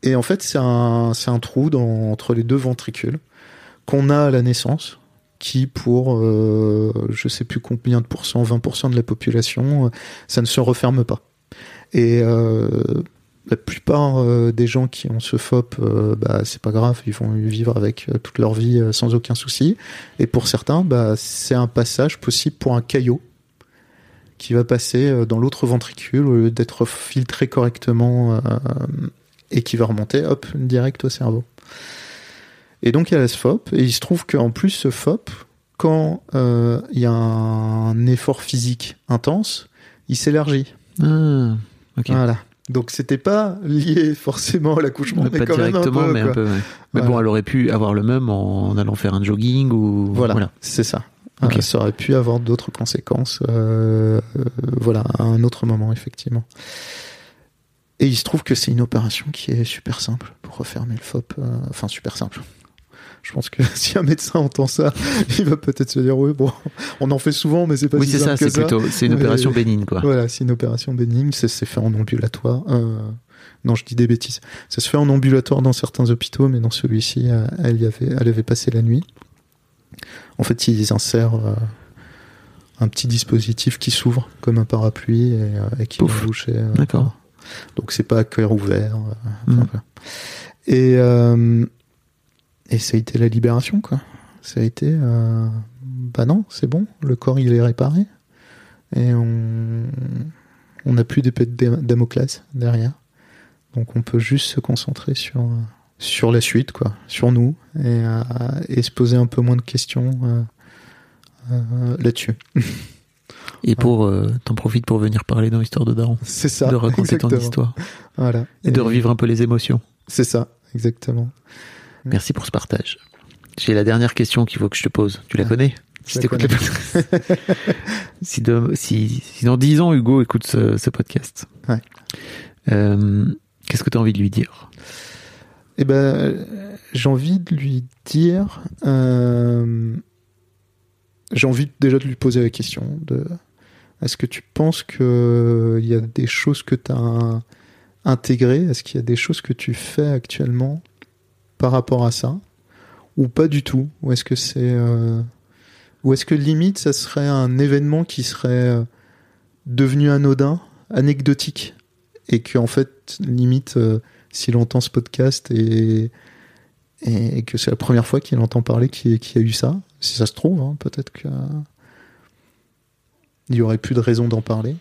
et en fait, c'est un, trou dans, entre les deux ventricules qu'on a à la naissance, qui pour, je sais plus combien de pourcents, 20% de la population, ça ne se referme pas. Et euh, la plupart euh, des gens qui ont ce FOP, euh, bah, c'est pas grave, ils vont vivre avec toute leur vie sans aucun souci. Et pour certains, bah, c'est un passage possible pour un caillot qui va passer dans l'autre ventricule au lieu d'être filtré correctement et qui va remonter, hop, direct au cerveau. Et donc il y a la SFOP, et il se trouve qu'en plus ce FOP, quand il y a un effort physique intense, il s'élargit. Ah, ok. Voilà. Donc c'était pas lié forcément à l'accouchement, mais pas quand même un directement, peu. mais un peu. ouais. Mais bon, elle aurait pu avoir le même en allant faire un jogging ou. Voilà, c'est ça. Ok. Euh, ça aurait pu avoir d'autres conséquences. euh, euh, voilà, à un autre moment, effectivement. Et il se trouve que c'est une opération qui est super simple pour refermer le FOP. enfin, super simple. Je pense que si un médecin entend ça, il va peut-être se dire oui, bon, on en fait souvent, mais c'est pas Oui, si c'est ça, c'est plutôt. C'est une Mais- opération bénigne, quoi. Voilà, c'est une opération bénigne, ça s'est fait en ambulatoire. Euh, non, je dis des bêtises. Ça se fait en ambulatoire dans certains hôpitaux, mais dans celui-ci, euh, elle y avait, elle avait passé la nuit. En fait, ils insèrent euh, un petit dispositif qui s'ouvre comme un parapluie et, euh, et qui Pouf. va boucher. D'accord. Donc c'est pas à cœur ouvert. euh, enfin, voilà. Et euh, et ça a été la libération, quoi. Ça a été, euh, bah non, c'est bon, le corps il est réparé et on on n'a plus d'épée de Dam- Damoclès derrière. Donc on peut juste se concentrer sur sur la suite, quoi, sur nous et, euh, et se poser un peu moins de questions euh, euh, là-dessus. Et pour, t'en profites pour venir parler dans l'histoire de Daron. C'est ça. de raconter ton exactement. histoire. Voilà. Et de revivre un peu les émotions. C'est ça, exactement. Mm. Merci pour ce partage. J'ai la dernière question qu'il faut que je te pose. Tu la Ah, connais si, la si, de- si, si dans 10 ans, Hugo écoute ce, ce podcast, Ouais. euh, qu'est-ce que tu as envie de lui dire? Eh ben, j'ai envie de lui dire. euh, j'ai envie déjà de lui poser la question de. Est-ce que tu penses que il y a des choses que tu as intégrées? Est-ce qu'il y a des choses que tu fais actuellement par rapport à ça Ou pas du tout? Ou est-ce que c'est. euh, ou est-ce que limite, ça serait un événement qui serait euh, devenu anodin, anecdotique? Et que, en fait, limite. euh, s'il entend ce podcast et, que c'est la première fois qu'il entend parler qu'il a eu ça, si ça se trouve, hein, peut-être que il y aurait plus de raison d'en parler.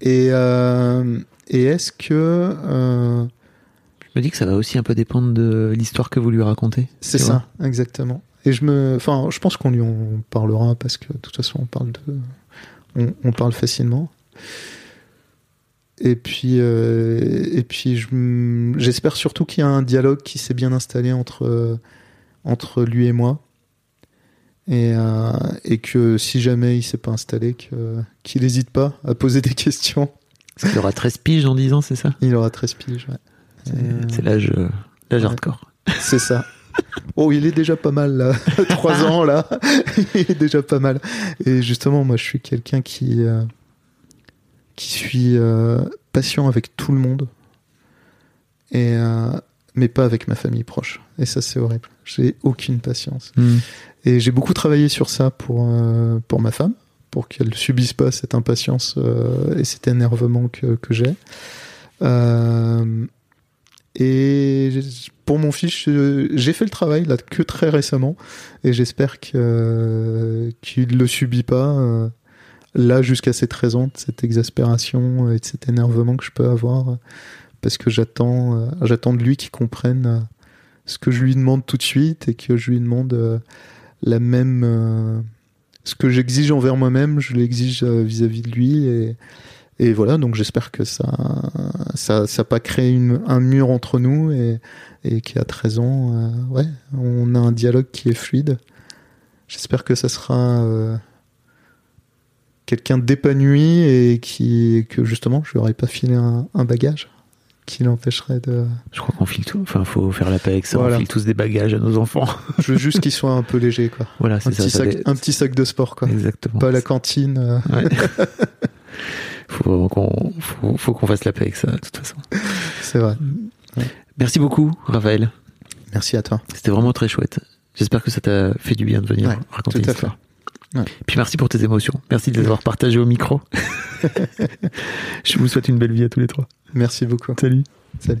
Et, est-ce que me dis que ça va aussi un peu dépendre de l'histoire que vous lui racontez. c'est ça exactement Et je me, enfin, je pense qu'on lui en parlera parce que de toute façon on parle de, on, on parle facilement. Et puis, euh, et puis, je j'espère surtout qu'il y a un dialogue qui s'est bien installé entre entre lui et moi, et euh, et que si jamais il s'est pas installé, qu'il n'hésite pas à poser des questions. Il aura 13 piges en 10 ans, c'est ça? Il aura 13 piges. ouais. C'est Euh, c'est l'âge euh, l'âge hardcore. C'est ça. Oh, il est déjà pas mal là. Trois ans là, il est déjà pas mal. Et justement, moi, je suis quelqu'un qui euh, qui suis euh, patient avec tout le monde, et euh, mais pas avec ma famille proche. Et ça, c'est horrible. J'ai aucune patience. Hmm. Et j'ai beaucoup travaillé sur ça pour pour ma femme, pour qu'elle subisse pas cette impatience et cet énervement que que j'ai. Euh, et pour mon fils, je- j'ai fait le travail là que très récemment, et j'espère qu'il le subit pas. Euh, là jusqu'à ses 13 ans, de cette exaspération et de cet énervement que je peux avoir, parce que j'attends euh, j'attends de lui qu'il comprenne euh, ce que je lui demande tout de suite et que je lui demande la même ce que j'exige envers moi-même, je l'exige vis-à-vis de lui et et voilà, donc j'espère que ça ça ça a pas créé une, un mur entre nous et et qu'à 13 ans, euh, ouais, on a un dialogue qui est fluide. J'espère que ça sera euh, quelqu'un d'épanoui et qui que justement je lui aurais pas filé un, un bagage, qui l'empêcherait de. Je crois qu'on file tout. Enfin, faut faire la paix avec ça. Voilà. On file tous des bagages à nos enfants. Je veux juste qu'il soit un peu léger, quoi. voilà, Un c'est ça. petit, ça sac, un petit sac de sport, quoi. Exactement. Pas la cantine. euh, Ouais. faut qu'on faut, faut qu'on fasse la paix avec ça, de toute façon. C'est vrai. Merci beaucoup, Raphaël. Merci à toi. C'était vraiment très chouette. J'espère que ça t'a fait du bien de venir Ouais, raconter l'histoire. Ouais. Puis merci pour tes émotions. Merci de les avoir partagées au micro. Je vous souhaite une belle vie à tous les trois. Merci beaucoup. Salut. Salut.